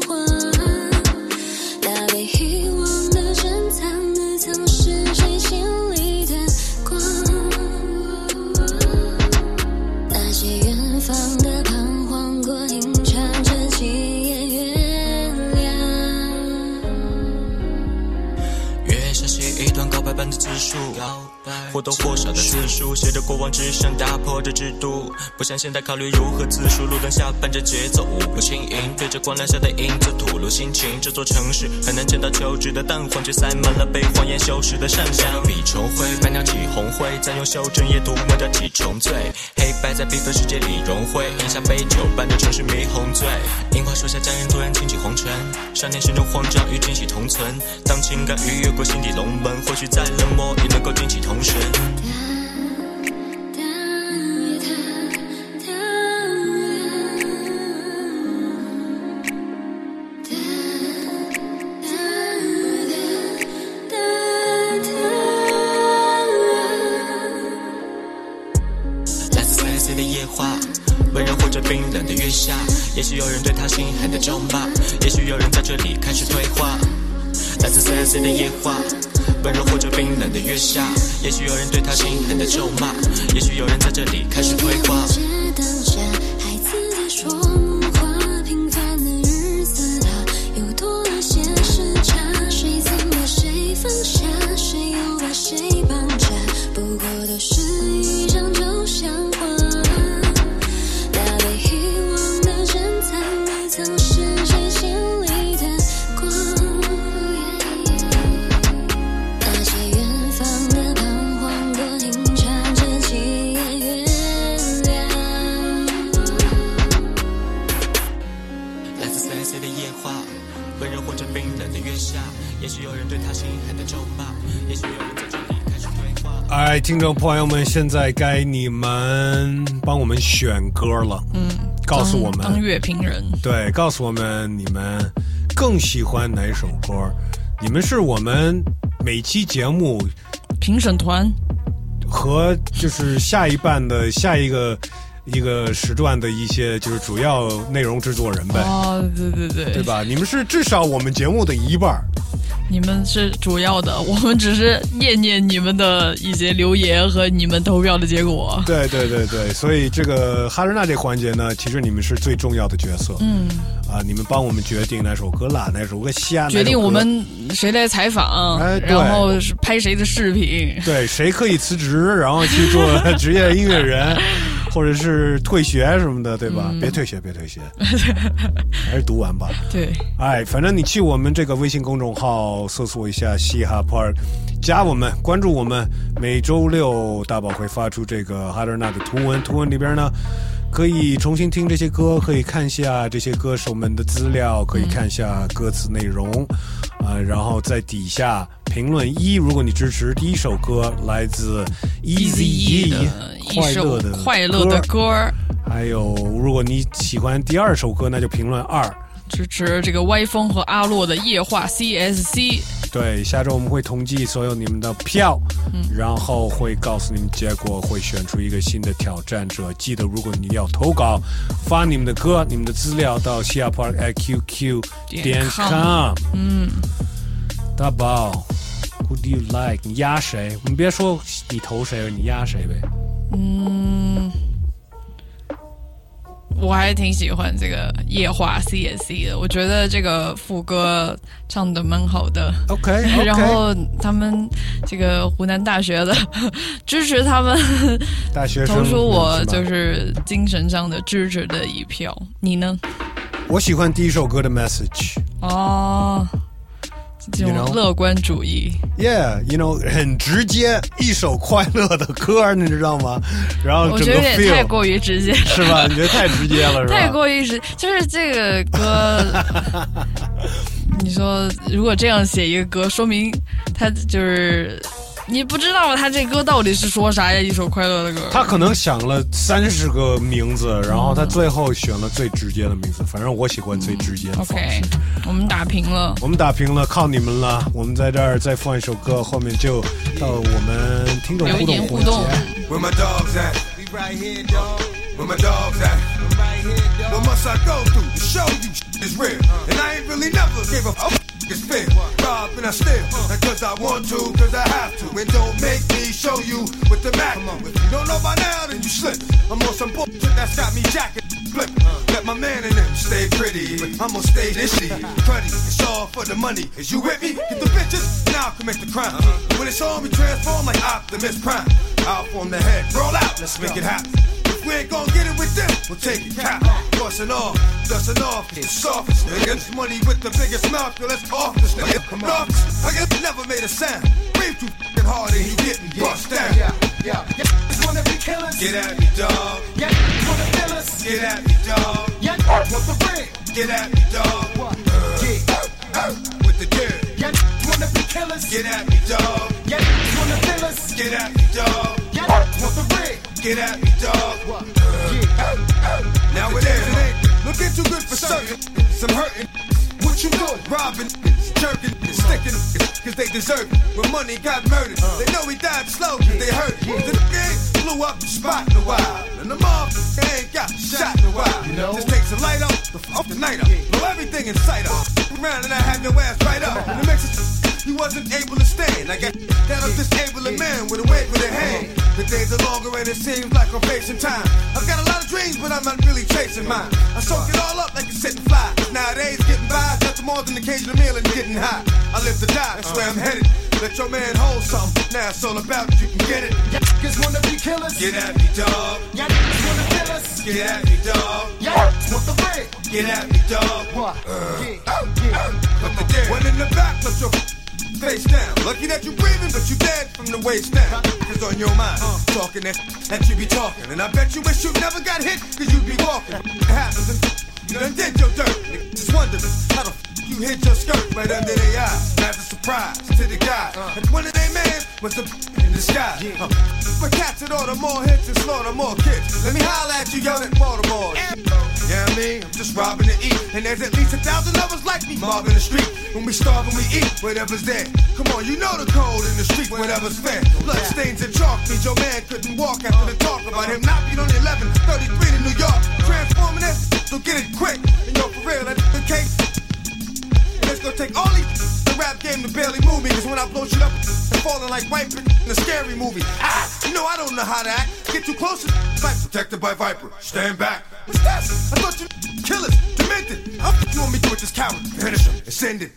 或多或少的字数，写着过往只想打破这制度，不像现在考虑如何自述。路灯下伴着节奏，舞步轻盈，对着光亮下的影子吐露心情。这座城市很难见到求职的蛋黄，却塞满了被谎言修饰的善良。笔重灰，白鸟起红灰，再用修正液涂抹掉几重罪。黑白在缤纷世界里融汇，饮下杯酒，伴着城市霓虹醉。樱花树下，佳人突然轻起红唇，少年心中慌张与惊喜同存。当情感逾越过心底龙门，或许再冷漠也能够惊起同神。来自 sexy 的夜话，温柔或者冰冷的月下，也许有人对他心狠的咒骂，也许有人在这里开始对话。来自 sexy 的夜话，温柔或者冷的月下，也许有人对他心狠的咒骂，也许有人在这里开始对话。对他心狠的咒骂，也许有人在这里开始对话。哎，听众朋友们，现在该你们帮我们选歌了。嗯，告诉我们当当乐评人，对，告诉我们你们更喜欢哪首歌？你们是我们每期节目评审团和就是下一半的下一个一个时段的一些就是主要内容制作人呗，哦，对对对，对吧？你们是至少我们节目的一半儿。你们是主要的，我们只是念念你们的一些留言和你们投票的结果。对对对对，所以这个哈瑞娜这环节呢，其实你们是最重要的角色。嗯，啊，你们帮我们决定哪首歌啦，哪首歌下，决定我们谁来采访，哎然后拍谁的视频。对谁可以辞职，然后去做 职业音乐人，或者是退学什么的，对吧？嗯别退学，别退学，还是读完吧。对，哎，反正你去我们这个微信公众号搜索一下嘻哈 Park，加我们，关注我们。每周六大宝会发出这个哈德纳的图文，图文里边呢。可以重新听这些歌，可以看一下这些歌手们的资料，可以看一下歌词内容，啊、然后在底下评论一，如果你支持第一首歌来自 Easy E E 的一首快乐的快乐的歌儿，还有如果你喜欢第二首歌，那就评论二。支持这个歪风和阿洛的夜话 CSC。对，下周我们会统计所有你们的票，然后会告诉你们结果，会选出一个新的挑战者。记得，如果你要投稿，发你们的歌、你们的资料到西亚 park at qq 点 com。嗯，大宝，Who do you like？你压谁？你别说你投谁，你压谁呗。嗯，我还挺喜欢这个夜话 CSC 的，我觉得这个副歌唱的蛮好的。OK，, 然后他们这个湖南大学的支持他们，大学生投出我就是精神上的支持的一票。你呢？我喜欢第一首歌的 message。哦，这种乐观主义。Yeah，you know，很直接，一首快乐的歌，你知道吗？然后我觉得有点太过于直接，是吧？你觉得太直接了，是吧？太过于直，就是这个歌，你说如果这样写一个歌，说明他就是你不知道他这歌到底是说啥呀？一首快乐的歌，他可能想了三十个名字，然后他最后选了最直接的名字。反正我喜欢最直接的方式。OK，我们打平了。我们打平了，靠你们了。我们在这儿再放一首歌，后面就到我们听众互动互动。Where my dogs at? We right here, dog. Where my dogs at? We right here, dog. What must I go through to show you shit is real? And I ain't really never gave a fuck. It's fair. Rob and I steal. Cause I want to, cause I have to. And don't make me show you with the Mac. If you don't know by now, then you slip. I'm on some bullshit that's got me jacking. Flip. Let my man in them stay pretty. I'ma stay this shit. Cruddy. It's all for the money. Is you with me? Get the bitches, now I'll commit the crime. When it's on, we transform like Optimus Prime. Out from the head, roll out, let's make it happen. If we ain't gon' get it with them, we'll take it cap. Bustin' off, dustin' off, it's softest niggas. Money with the biggest mouth, yo, let's off this nigga. Come on. I guess never made a sound. Breathe too fucking hard and he getting bust down. Yeah, yeah, yeah. Just wanna be killers. Get at me, dog. Yeah, wanna kill us. Get at me, dog. Yeah, want the ring. Get at me, dog. What? Yeah, with the dirt. Yeah, wanna be killers. Get at me, dog. Yeah, wanna us. Get at me, dog. Yeah, want the ring. Get at me, dog. What? Now it is, it ain't looking too good for certain. Some hurting. What you doing? Robbing, jerking, sticking, cause they deserve it. When money got murdered, they know he died slow, cause they hurt. The game blew up the spot in a while. And the mob ain't got shot in a while. You know? Just takes a light up, the off the night up. Blow everything in sight up. Around and I had your ass right up. And it makes it, he wasn't able to stand. I got that I'm disable a man with a wave with a hand. The days are longer and it seems like I'm facing time. I've got a lot of dreams, but I'm not really chasing mine. I soak it all up like a sitting fly. Nowadays, getting by is nothing more than occasional meal and getting high. I live to die, that's where I'm headed. Let your man hold something. Now it's all about you can get it. Niggas wanna be killers. Get at me, dog. Yeah, niggas wanna kill us. Get at me, dog. Yeah, want the ring. Get at me, dog. What? Uh, Put the dirt. One in the back, put your face down. Lucky that you breathing, but you dead from the waist down. Cause on your mind, talking that, that you be talking. And I bet you wish you never got hit, cause you be walking. It happens you done did your dirt. Niggas Just wondering how the f- you hit your skirt right under their eye. As a surprise to the guy. And one of they man was the in the sky. Uh, for cats that order more hits and slaughter more kids. Let me holler at you, yell at Baltimore. Yeah, I mean, I'm just robbing to eat. And there's at least a thousand of us like me mobbing the street. When we starve and we eat, whatever's there. Come on, you know the code in the street, whatever's fair. Blood stains and chalk means your man couldn't walk after the talk about him not being on the 11, 33 to New York. Transforming this, so get it quick. And yo, for real, that the cake. And it's gonna take all these the rap game to barely move me. Cause when I blow shit up, it's falling like white in a scary movie. Ah, you know I don't know how to act. Get too close, to like protected by Viper. Stand back. What's that? I thought you killers, demented. F- you want me to do with this coward? Finish him and send it.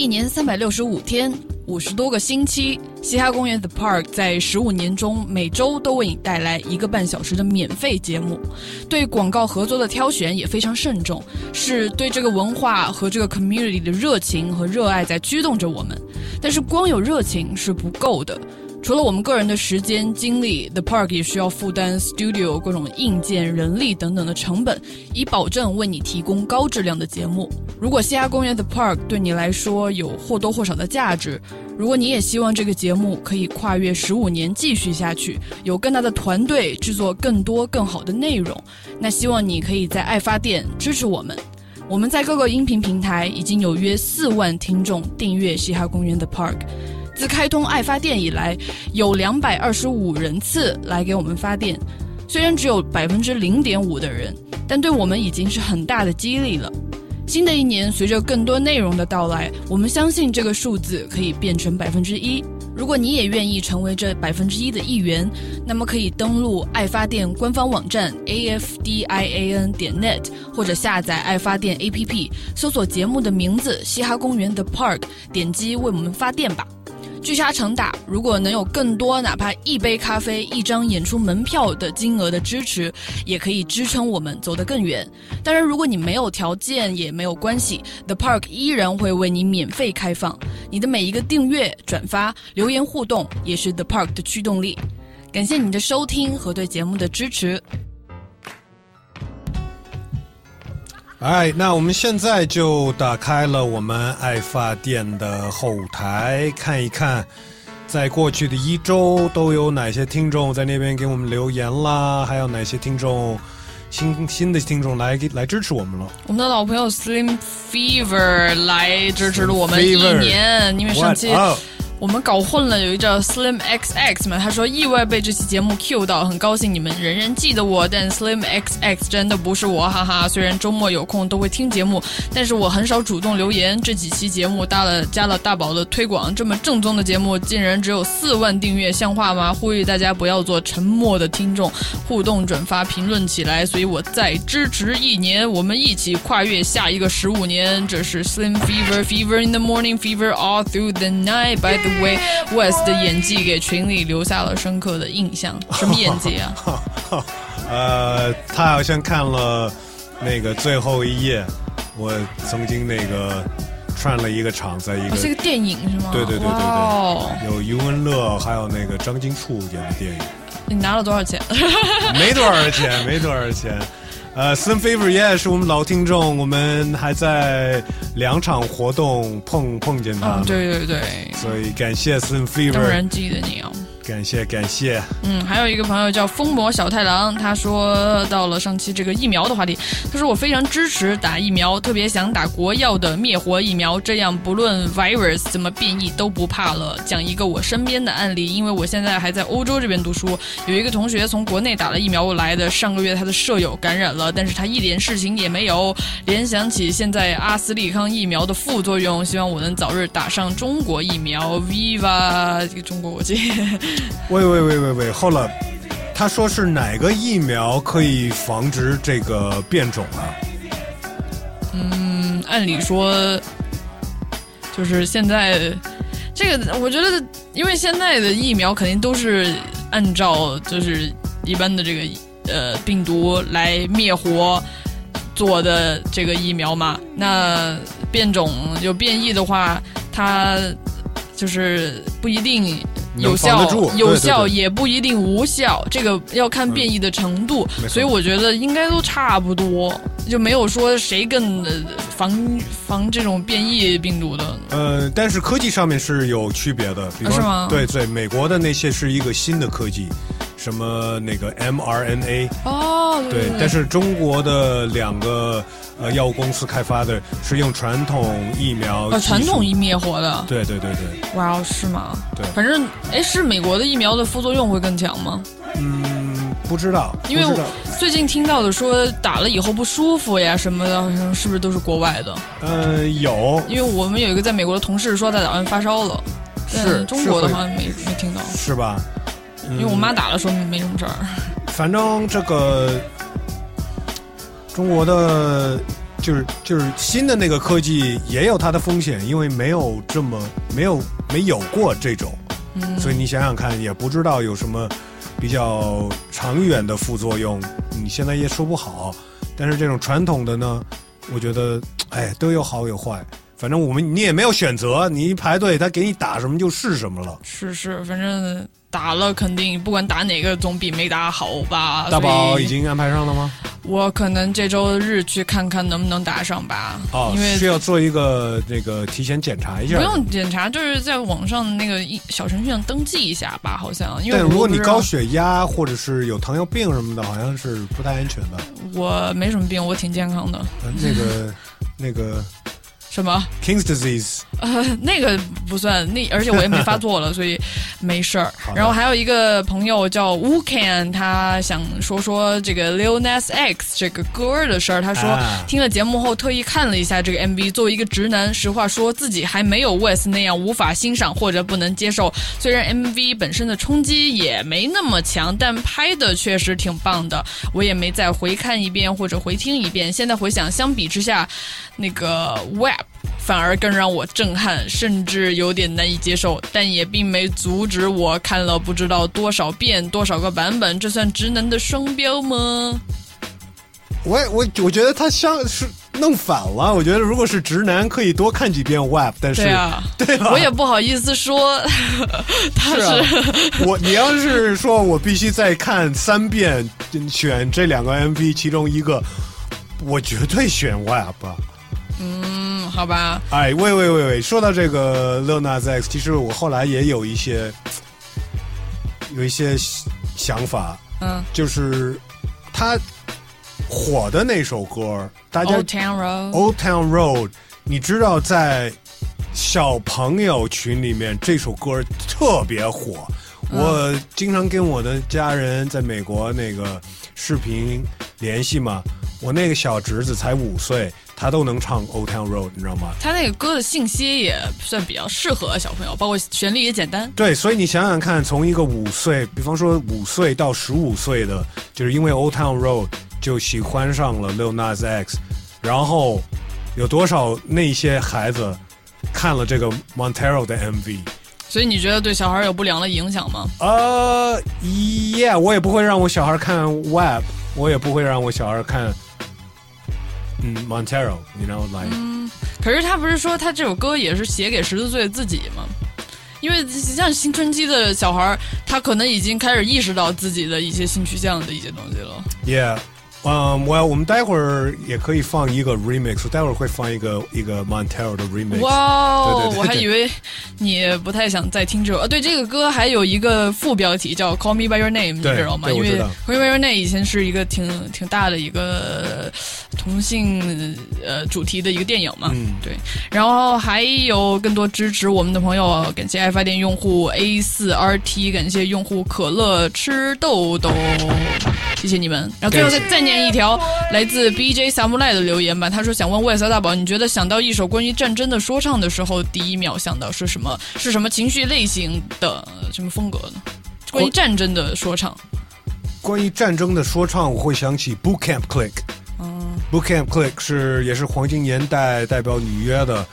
一年三百六十五天，五十多个星期，嘻哈公园 The Park 在十五年中每周都为你带来一个半小时的免费节目。对广告合作的挑选也非常慎重，是对这个文化和这个 community 的热情和热爱在驱动着我们。但是光有热情是不够的。除了我们个人的时间精力，The Park 也需要负担 studio 各种硬件、人力等等的成本，以保证为你提供高质量的节目。如果嘻哈公园 The Park 对你来说有或多或少的价值，如果你也希望这个节目可以跨越十五年继续下去，有更大的团队制作更多更好的内容，那希望你可以在爱发电支持我们。我们在各个音频平台已经有约四万听众订阅嘻哈公园 The Park。自开通爱发电以来，有两百二十五人次来给我们发电，虽然只有百分之零点五的人，但对我们已经是很大的激励了。新的一年，随着更多内容的到来，我们相信这个数字可以变成百分之一。如果你也愿意成为这百分之一的一员，那么可以登录爱发电官方网站 a f d i a n 点 net，或者下载爱发电 A P P，搜索节目的名字《嘻哈公园 The Park》，点击为我们发电吧。聚沙成塔，如果能有更多哪怕一杯咖啡、一张演出门票的金额的支持，也可以支撑我们走得更远。当然，如果你没有条件也没有关系，The Park 依然会为你免费开放。你的每一个订阅、转发、留言互动，也是 The Park 的驱动力。感谢你的收听和对节目的支持。哎，那我们现在就打开了我们爱发电的后台，看一看，在过去的一周都有哪些听众在那边给我们留言啦，还有哪些听众新新的听众来给来支持我们了。我们的老朋友 Slim Fever 来支持了我们一年，因为上期我们搞混了，有一个叫 Slim XX 嘛，他说意外被这期节目 Q 到，很高兴你们仍然记得我，但 Slim XX 真的不是我，哈哈。虽然周末有空都会听节目，但是我很少主动留言。这几期节目搭了加了大宝的推广，这么正宗的节目竟然只有四万订阅，像话吗？呼吁大家不要做沉默的听众，互动、转发、评论起来。所以我再支持一年，我们一起跨越下一个十五年。这是 Slim Fever Fever in the morning, fever all through the night. By the way, West 的演技给群里留下了深刻的印象。什么演技啊？呃，他好像看了那个最后一页，我曾经那个串了一个场，在一个、哦，是个电影是吗？对对对对对，有余文乐，还有那个张金处演的电影，你拿了多少钱？没多少钱，没多少钱。呃，Slim Fever 也是我们老听众，我们还在两场活动碰碰见他，嗯，对对对，所以感谢 Slim Fever，当然记得你哦。感谢感谢。嗯，还有一个朋友叫疯魔小太郎，他说到了上期这个疫苗的话题，他说我非常支持打疫苗，特别想打国药的灭活疫苗，这样不论 virus 怎么变异都不怕了。讲一个我身边的案例，因为我现在还在欧洲这边读书，有一个同学从国内打了疫苗来的，上个月他的舍友感染了，但是他一点事情也没有。联想起现在阿斯利康疫苗的副作用，希望我能早日打上中国疫苗，Viva 这个中国国际。喂喂喂喂喂，后了他说是哪个疫苗可以防止这个变种啊？嗯，按理说，就是现在这个，我觉得，因为现在的疫苗肯定都是按照就是一般的这个呃病毒来灭活做的这个疫苗嘛。那变种就变异的话，它就是不一定。有效有效也不一定无效，这个要看变异的程度，所以我觉得应该都差不多，就没有说谁更呃防防这种变异病毒的。呃，但是科技上面是有区别的，比如、啊是吗对对，美国的那些是一个新的科技，什么那个 mRNA，哦，对，但是中国的两个呃药物公司开发的是用传统疫苗呃传统疫灭活的，对对对对，哇哦，是吗？对。反正哎，是美国的疫苗的副作用会更强吗？嗯，不知道，因为我最近听到的说打了以后不舒服呀什么的，好像是不是都是国外的？呃有。因为我们有一个在美国的同事说他打完发烧了，但是中国的好像没没听到，是吧？嗯因为我妈打了说明没什么事儿。反正这个中国的就是就是新的那个科技也有它的风险，因为没有这么没有没有过这种，嗯所以你想想看，也不知道有什么比较长远的副作用，你现在也说不好。但是这种传统的呢，我觉得哎都有好有坏。反正我们你也没有选择，你一排队，他给你打什么就是什么了。是是，反正打了肯定不管打哪个总比没打好吧。大宝已经安排上了吗？我可能这周日去看看能不能打上吧。哦，因为需要做一个那个提前检查一下。不用检查，就是在网上那个一小程序上登记一下吧，好像。因为但如果你高血压或者是有糖尿病什么的，好像是不太安全的。我没什么病，我挺健康的。呃那个那个什么？King's disease，呃，那个不算，那而且我也没发作了，所以没事儿然后还有一个朋友叫 Wu Can，他想说说这个 Lil Nas X 这个歌儿的事儿。他说、啊听了节目后特意看了一下这个 MV，作为一个直男，实话说自己还没有 West 那样无法欣赏或者不能接受。虽然 MV 本身的冲击也没那么强，但拍的确实挺棒的。我也没再回看一遍或者回听一遍。现在回想，相比之下，那个 Web 反而更让我震撼，甚至有点难以接受。但也并没阻止我看了不知道多少遍、多少个版本。这算直男的双标吗？我我我觉得他像是弄反了。我觉得如果是直男，可以多看几遍 WAP，但是对啊，对吧？我也不好意思说 他是我你要是说我必须再看三遍，选这两个 MV 其中一个，我绝对选 WAP。嗯，好吧，哎，喂喂喂喂，说到这个 Lil Nas X，其实我后来也有一些有一些想法，嗯。就是他火的那首歌，大家，Old Town Road，Old Town Road，你知道在小朋友群里面这首歌特别火。我经常跟我的家人在美国那个视频联系嘛，我那个小侄子才五岁，他都能唱 Old Town Road，你知道吗？他那个歌的信息也算比较适合小朋友，包括旋律也简单。对，所以你想想看，从一个五岁，比方说五岁到十五岁的，就是因为 Old Town Road 就喜欢上了 Lil Nas X，然后有多少那些孩子看了这个 Montero 的 MV？所以你觉得对小孩有不良的影响吗？呃，Yeah，我也不会让我小孩看 Web，我也不会让我小孩看，嗯，Montero，you know like，、嗯，可是他不是说他这首歌也是写给十四岁的自己吗？因为像青春期的小孩，他可能已经开始意识到自己的一些性取向的一些东西了。Yeah，嗯、我我们待会儿也可以放一个 remix，待会儿会放一个一个 Montero 的 remix。哇哦对对对，我还以为你不太想再听这首。呃，对，这个歌还有一个副标题叫《Call Me by Your Name》，你知道吗？因为《Call Me by Your Name》以前是一个挺挺大的一个同性呃主题的一个电影嘛。嗯，对。然后还有更多支持我们的朋友，感谢爱发电用户 A 四 RT，感谢用户可乐吃豆豆，谢谢你们。然后最后再再念一条来自 BJ 萨姆赖的留言吧，他说想问魏色大宝，你觉得想到一首关于战争的说唱的时候，第一秒想到是什么？是什么情绪类型的什么风格呢？关于战争的说唱，关于战争的说唱，我会想起 Boot Camp Click。嗯 Boot Camp Click 是也是黄金年代代表纽约的，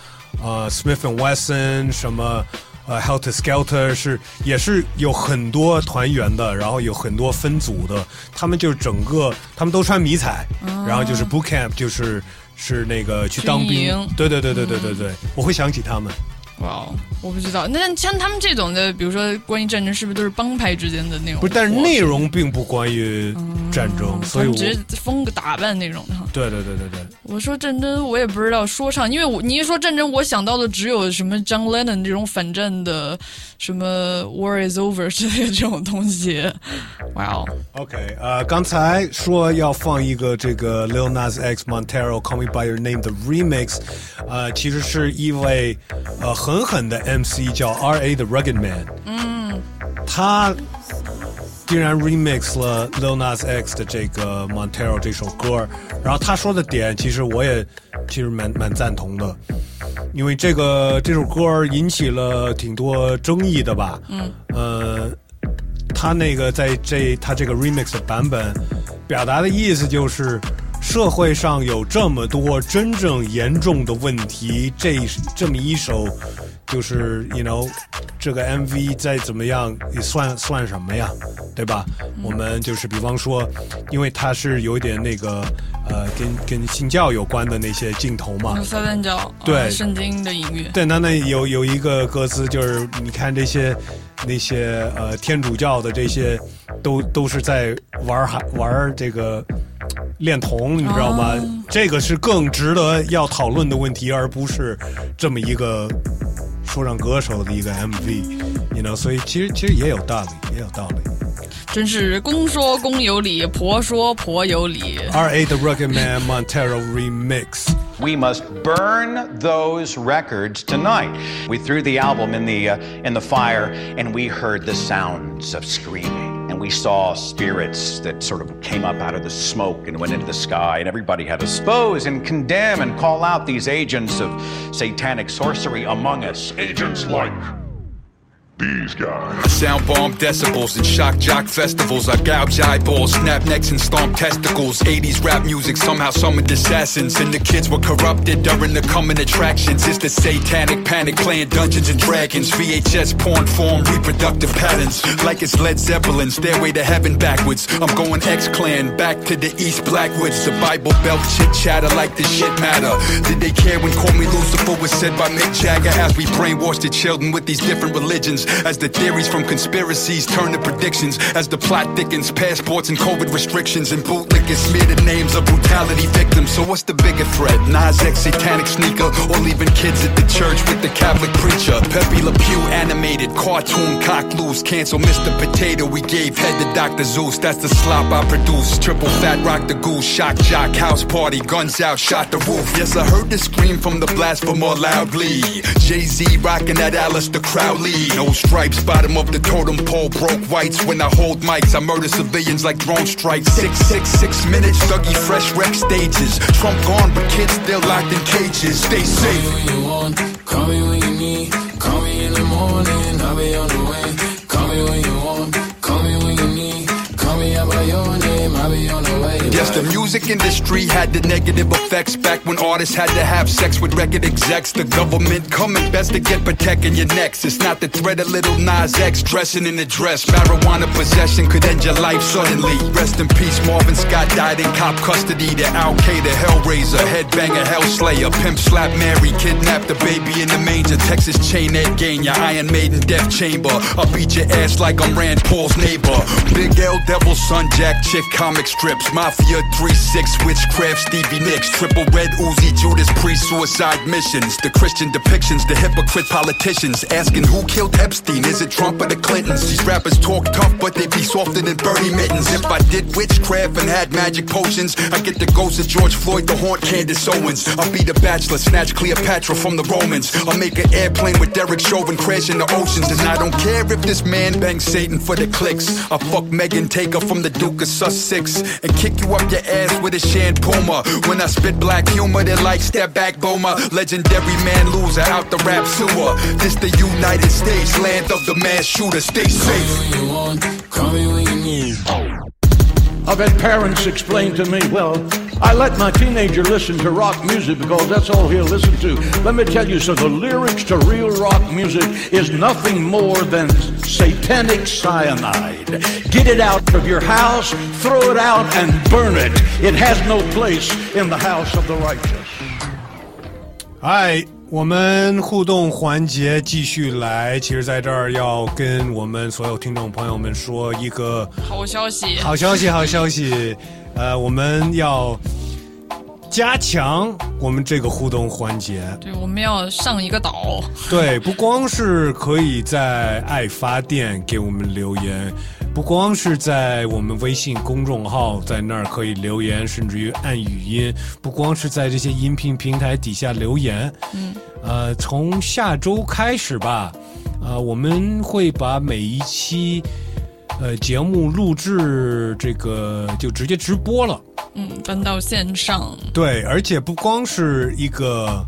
呃，Smith and Wesson 什么。呃，Helter Skelter 是也是有很多团员的，然后有很多分组的，他们就是整个他们都穿迷彩，哦然后就是 boot camp 就是是那个去当兵对对对对对对对，我会想起他们。哇哦，我不知道。那像他们这种的，比如说关于战争，是不是都是帮派之间的那种？不是，但是内容并不关于战争，所以只是风格打扮那种的。对对对对对，我说战争，我也不知道说唱，因为我你一说战争，我想到的只有什么 John Lennon 这种反战的，什么 War is over 之类的这种东西。哇哦，OK，呃，刚才说要放一个这个 Lil Nas X Montero Call Me by Your Name 的 remix，呃，其实是因为呃狠狠的 MC 叫 R A 的 Rugged Man，嗯，他竟然 remix 了 Lil Nas X 的这个 Montero 这首歌，然后他说的点其实我也其实蛮蛮赞同的，因为这个这首歌引起了挺多争议的吧，嗯，呃，他那个在这他这个 remix 的版本表达的意思就是。社会上有这么多真正严重的问题，这这么一首就是 you know 这个 MV 再怎么样也算算什么呀，对吧？我们就是比方说，因为它是有点那个呃跟跟信教有关的那些镜头嘛，撒旦教，对呃圣经的隐喻。对，那那有有一个歌词就是你看这些那些呃天主教的这些都都是在玩儿还玩儿这个恋童，你知道吗？哦这个是更值得要讨论的问题，而不是这么一个说唱歌手的一个 MV，you know，所以其实其实也有道理，也有道理。真是公说公有理，婆说婆有理。 R A 的 Rugged Man Montero Remix。 We must burn those records tonight. We threw the album in the uh, in the fire, and we heard the sounds of screaming, and we saw spirits that sort of came up out of the smoke and went into the sky, and everybody had to expose and condemn and call out these agents of satanic sorcery among us. Agents like these guys. I sound bomb decibels and shock jock festivals. I gouge eyeballs, snap necks and stomp testicles. 80s rap music somehow summoned assassins. And the kids were corrupted during the coming attractions. It's the satanic panic playing Dungeons and Dragons. VHS porn form, reproductive patterns. Like it's Led Zeppelin, Stairway to Heaven backwards. I'm going X Clan, back to the East Blackwoods. The Bible Belt chit chatter like this shit matter. Did they care when Call Me Lucifer was said by Mick Jagger? As we brainwashed the children with these different religions. As the theories from conspiracies turn to predictions. As the plot thickens, passports and COVID restrictions. And bootlickers smear the names of brutality victims. So what's the bigger threat? Nas X satanic sneaker or leaving kids at the church with the Catholic preacher? Pepe Le Pew animated, cartoon cock loose. Cancel Mr. Potato, we gave head to Dr. Zeus. That's the slop I produce. Triple fat rock the goose, shock jock, house party, guns out, shot the roof. Yes, I heard the scream from the blasphemer loudly. Jay Z rocking that Alistair Crowley. No stripes, bottom of the totem pole, broke whites. When I hold mics, I murder civilians like drone strikes. Six, six, six minutes, Dougie Fresh wreck stages. Trump gone, but kids still locked in cages. Stay safe. Call me when you want, call me when you need. Call me in the morning, I'll be on the Yes, the music industry had the negative effects back when artists had to have sex with record execs. The government coming best to get protecting your necks. It's not the threat of little Nas X dressing in a dress. Marijuana possession could end your life suddenly. Rest in peace, Marvin Scott died in cop custody. The Al Qaeda Hellraiser, headbanger, Hellslayer, pimp slap Mary, kidnapped the baby in the manger. Texas chain Ed Gain, your Iron Maiden death chamber. I'll beat your ass like I'm Rand Paul's neighbor. Big L, Devil Son, Jack Chick comic strips. Mafia 3-6, witchcraft, Stevie Nicks. Triple Red Uzi, Judas pre-suicide missions. The Christian depictions, the hypocrite politicians. Asking who killed Epstein, is it Trump or the Clintons? These rappers talk tough, but they be softer than Bernie Mittens. If I did witchcraft and had magic potions, I get the ghost of George Floyd to haunt Candace Owens. I'll be the bachelor, snatch Cleopatra from the Romans. I'll make an airplane with Derek Chauvin crash in the oceans. And I don't care if this man bangs Satan for the clicks. I'll fuck Megan Taker from the Duke of Sussex and kick you up your ass with a shampoomer. When I spit black humor, they like step back boomer. Legendary man loser out the rap sewer. This the United States, land of the mass shooter. Stay safe. When you want, call me when you need. I've had parents explain to me, well, I let my teenager listen to rock music because that's all he'll listen to. Let me tell you, so the lyrics to real rock music is nothing more than satanic cyanide. Get it out of your house, throw it out, and burn it. It has no place in the house of the righteous. 嗨，我们互动环节继续来。其实，在这儿要跟我们所有听众朋友们说一个好消息，好消息，好消息。 呃，我们要加强我们这个互动环节。对，我们要上一个岛。对，不光是可以在爱发电给我们留言，不光是在我们微信公众号在那儿可以留言，甚至于按语音，不光是在这些音频平台底下留言。嗯，呃，从下周开始吧，呃，我们会把每一期呃节目录制这个就直接直播了。嗯，搬到线上。对，而且不光是一个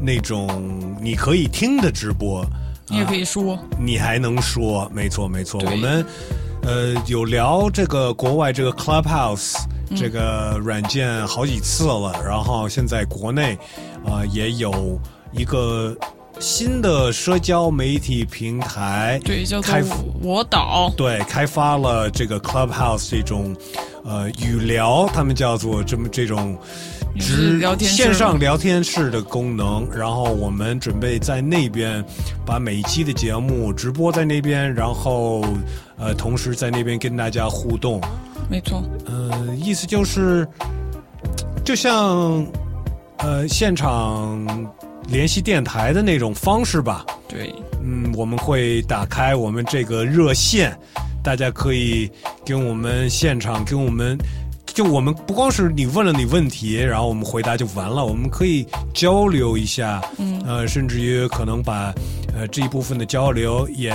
那种你可以听的直播，你也可以说，你还能说，没错没错。我们呃有聊这个国外这个 Clubhouse 嗯这个软件好几次了，然后现在国内啊、呃也有一个新的社交媒体平台，对，叫做开我岛。对，开发了这个 Clubhouse 这种呃语聊，他们叫做这么这种直线上聊天室的功能。然后我们准备在那边把每一期的节目直播在那边，然后呃同时在那边跟大家互动。没错，呃，意思就是就像呃现场联系电台的那种方式吧。对，嗯，我们会打开我们这个热线，大家可以跟我们现场跟我们。就我们不光是你问了你问题，然后我们回答就完了，我们可以交流一下，嗯呃，甚至于可能把呃这一部分的交流也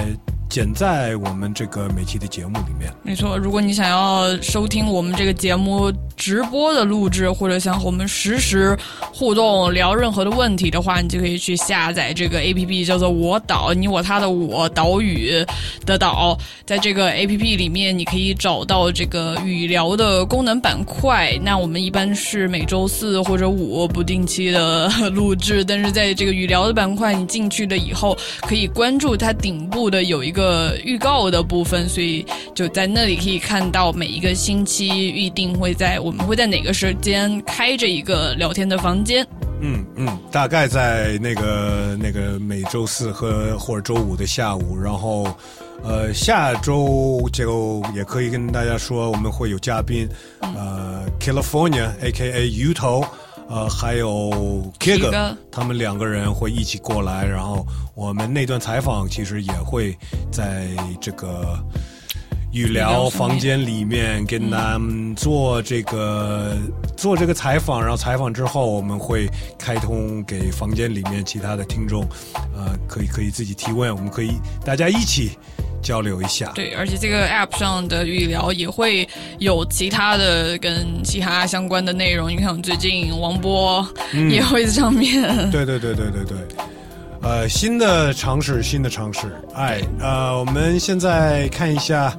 剪在我们这个每期的节目里面。没错，如果你想要收听我们这个节目直播的录制，或者想和我们实时互动聊任何的问题的话，你就可以去下载这个 A P P，叫做“我岛”，你我他的我岛屿的岛。在这个 A P P 里面，你可以找到这个语聊的功能板块。那我们一般是每周四或者五不定期的录制，但是在这个语聊的板块，你进去了以后，可以关注它顶部的有一个预告的部分，所以就在那里可以看到每一个星期预定会在我们会在哪个时间开着一个聊天的房间。嗯嗯，大概在那个那个每周四和或者周五的下午，然后呃下周就也可以跟大家说我们会有嘉宾，呃 California A K A 鱼头。呃，还有 K 哥 Kiga，他们两个人会一起过来，然后我们那段采访其实也会在这个语聊房间里面跟他们做这个、做这个采访，然后采访之后我们会开通给房间里面其他的听众，呃，可以可以自己提问，我们可以大家一起交流一下。对，而且这个 App 上的语聊也会有其他的跟其他相关的内容。你看，最近王波嗯也会在上面。对对对对对对，呃，新的尝试，新的尝试。哎，呃，我们现在看一下，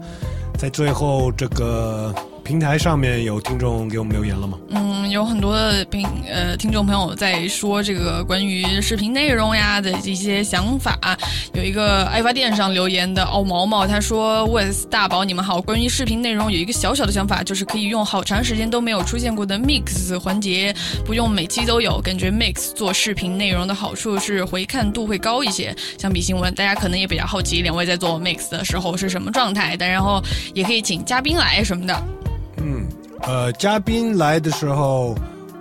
在最后这个平台上面有听众给我们留言了吗？嗯，有很多的听呃听众朋友在说这个关于视频内容呀的一些想法。有一个爱发电上留言的奥毛毛，他说：“Wes 大宝，你们好，关于视频内容有一个小小的想法，就是可以用好长时间都没有出现过的 mix 环节，不用每期都有。感觉 mix 做视频内容的好处是回看度会高一些，相比新闻，大家可能也比较好奇两位在做 mix 的时候是什么状态，但然后也可以请嘉宾来什么的。”呃，嘉宾来的时候，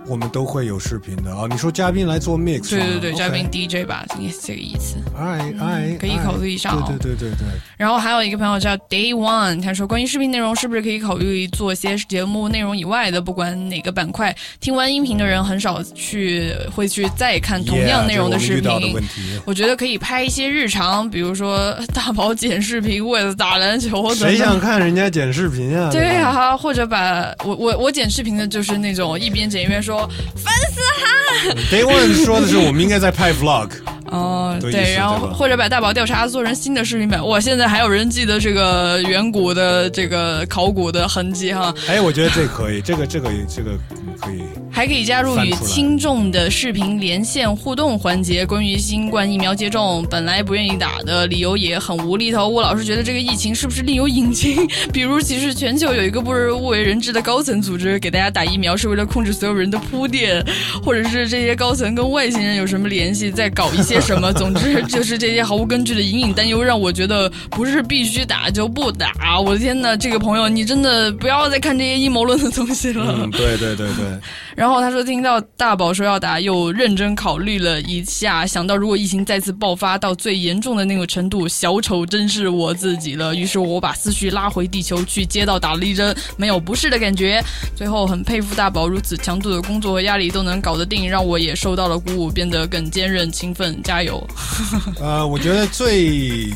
我们都会有视频的啊、你说嘉宾来做 mix，对对对，嘉宾 DJ 吧，应该是这个意思。哎哎，可以考虑一下哦对对对对对。然后还有一个朋友叫 Day One，他说关于视频内容是不是可以考虑做些节目内容以外的，不管哪个板块，听完音频的人很少去会去再看同样内容的视 Yeah，我们遇到频。的问题我觉得可以拍一些日常，比如说大宝剪视频为了打篮球。谁想看人家剪视频啊？对啊，或者把我我我剪视频的就是那种一边剪一边说烦死哈。Day One 说的是我们应该在拍 vlog。哦，对然后或者把大宝调查做成新的视频版。哇，现在还有人记得这个远古的这个考古的痕迹哈，哎，我觉得这可以，这个这个这个可以。还可以加入与听众的视频连线互动环节。关于新冠疫苗接种，本来不愿意打的理由也很无厘头。我老是觉得这个疫情是不是另有隐情？比如，其实全球有一个不不为人知的高层组织给大家打疫苗，是为了控制所有人的铺垫，或者是这些高层跟外星人有什么联系，在搞一些什么。总之，就是这些毫无根据的隐隐担忧，让我觉得不是必须打就不打。我的天呐，这个朋友，你真的不要再看这些阴谋论的东西了。嗯，对对对对。然后他说听到大宝说要打，又认真考虑了一下，想到如果疫情再次爆发到最严重的那个程度，小丑真是我自己了。于是我把思绪拉回地球去，街道打了一针，没有不适的感觉。最后很佩服大宝如此强度的工作和压力都能搞得定，让我也受到了鼓舞，变得更坚韧勤奋，加油！呃，我觉得最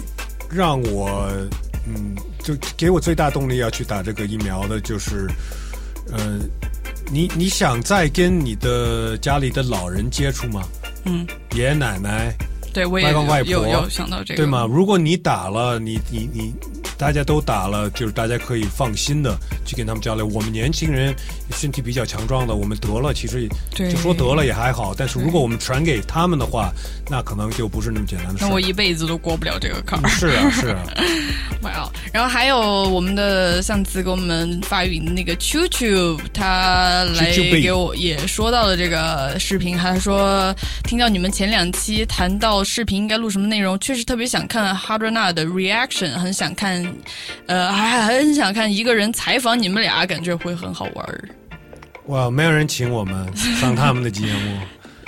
让我嗯，就给我最大动力要去打这个疫苗的，就是呃，你你想再跟你的家里的老人接触吗？嗯，爷爷奶奶、对我也外公外婆，有有想到这个，对吗？如果你打了，你你你，大家都打了，就是大家可以放心的去跟他们交流。我们年轻人身体比较强壮的，我们得了，其实对就说得了也还好。但是如果我们传给他们的话，那可能就不是那么简单的事儿。那我一辈子都过不了这个坎儿。是啊，是啊。哇哦！然后还有我们的上次给我们发语音的那个 Chu Chu，他来给我也说到了这个视频，他说听到你们前两期谈到视频应该录什么内容，确实特别想看哈德纳的 reaction，很想看，呃，还很想看一个人采访你们俩，感觉会很好玩。哇，没有人请我们上他们的节目。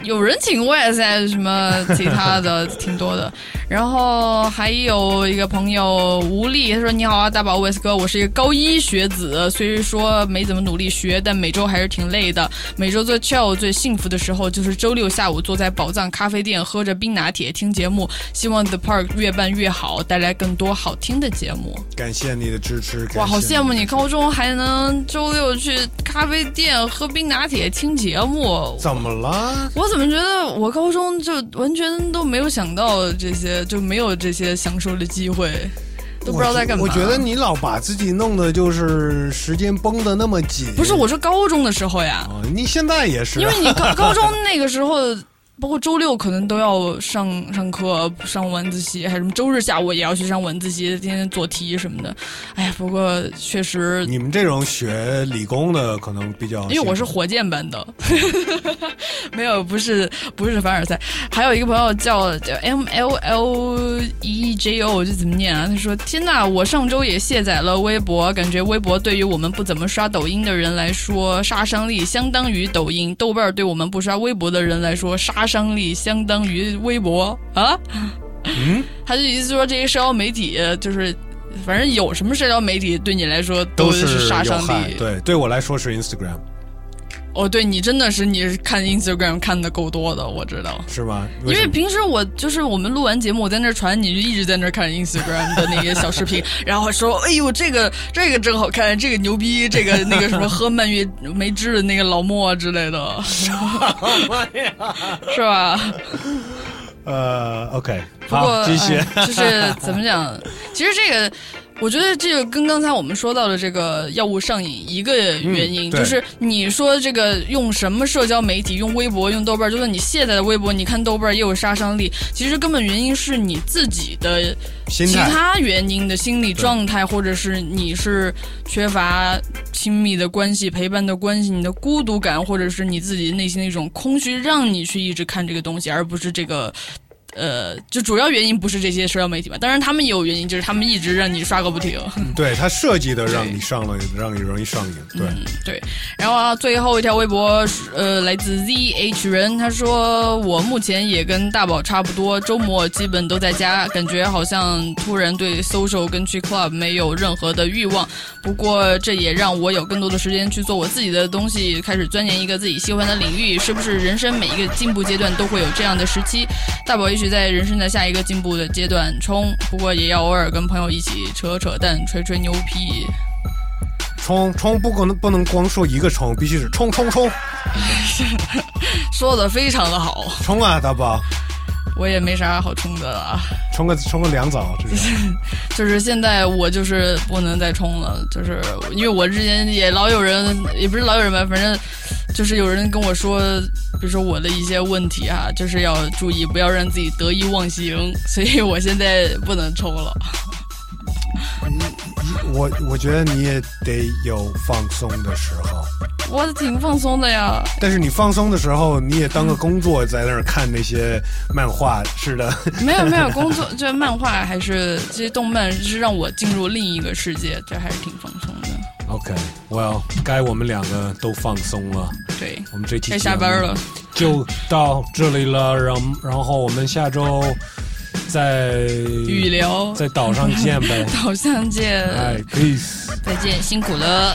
有人请过呀，现在什么其他的挺多的。然后还有一个朋友吴丽，他说：“你好啊，大宝威斯哥，我是一个高一学子，虽说没怎么努力学，但每周还是挺累的。每周最 chill 最幸福的时候就是周六下午坐在宝藏咖啡店喝着冰拿铁听节目。希望 The Park 越办越好，带来更多好听的节目。感谢你的支持。哇，好羡慕你！你高中还能周六去咖啡店喝冰拿铁听节目。怎么了？我怎么觉得我高中就完全都没有想到这些，就没有这些享受的机会，都不知道在干嘛。我觉得你老把自己弄的就是时间绷得那么紧。不是，我说高中的时候呀，哦你现在也是啊，因为你高高中那个时候。包括周六可能都要上上课、上晚自习，还什么周日下午也要去上晚自习，天天做题什么的。哎呀，不过确实，你们这种学理工的可能比较，因为我是火箭班的，没有，不是不是凡尔赛。还有一个朋友叫叫 M L L E J O，这怎么念啊？他说：“天呐，我上周也卸载了微博，感觉微博对于我们不怎么刷抖音的人来说，杀伤力相当于抖音；豆瓣对我们不刷微博的人来说，杀伤力相当于微博啊。”嗯，他就意思说这些社交媒体就是。反正有什么社交媒体对你来说都是杀伤力。对，对我来说是 Instagram，哦，对你真的是你是看 Instagram 看的够多的，我知道。是吗？因为平时我就是我们录完节目，我在那传，你就一直在那看 Instagram 的那个小视频，然后说：“哎呦，这个这个真好看，这个牛逼，这个那个什么喝蔓越莓汁的那个老莫之类的，是吧？”呃，OK，不过好，继续。哎就是怎么讲？其实这个，我觉得这个跟刚才我们说到的这个药物上瘾一个原因，嗯就是你说这个用什么社交媒体，用微博、用豆瓣，就算你卸载了微博，你看豆瓣也有杀伤力。其实根本原因是你自己的其他原因的心理状态，或者是你是缺乏亲密的关系、陪伴的关系，你的孤独感，或者是你自己内心的一种空虚，让你去一直看这个东西，而不是这个。呃，就主要原因不是这些社交媒体吧，当然他们也有原因，就是他们一直让你刷个不停。对他设计的让你上了，让你容易上瘾。对，对，然后啊，最后一条微博呃，来自 ZH 人，他说我目前也跟大宝差不多，周末基本都在家，感觉好像突然对 social 跟去 club 没有任何的欲望。不过这也让我有更多的时间去做我自己的东西，开始钻研一个自己喜欢的领域。是不是人生每一个进步阶段都会有这样的时期？大宝也许在人生的下一个进步的阶段冲，不过也要偶尔跟朋友一起扯扯淡、吹吹牛皮。冲冲不可能不能光说一个冲，必须是冲冲冲。说的非常的好，冲啊，大宝，我也没啥好冲的了。冲个冲个凉澡，就 是就是现在我就是不能再冲了，就是因为我之前也老有人，也不是老有人吧，反正就是有人跟我说，比如说我的一些问题啊，就是要注意不要让自己得意忘形，所以我现在不能冲了。我我觉得你也得有放松的时候，我挺放松的呀，但是你放松的时候，你也当个工作在那儿看那些漫画似的。没有没有工作，这漫画还是这些动漫是让我进入另一个世界，这还是挺放松的。OK，Well，、该我们两个都放松了。对，我们这期该下班了，就到这里了。然然后我们下周在雨流，在岛上见呗，岛上见，哎，peace，再见，辛苦了。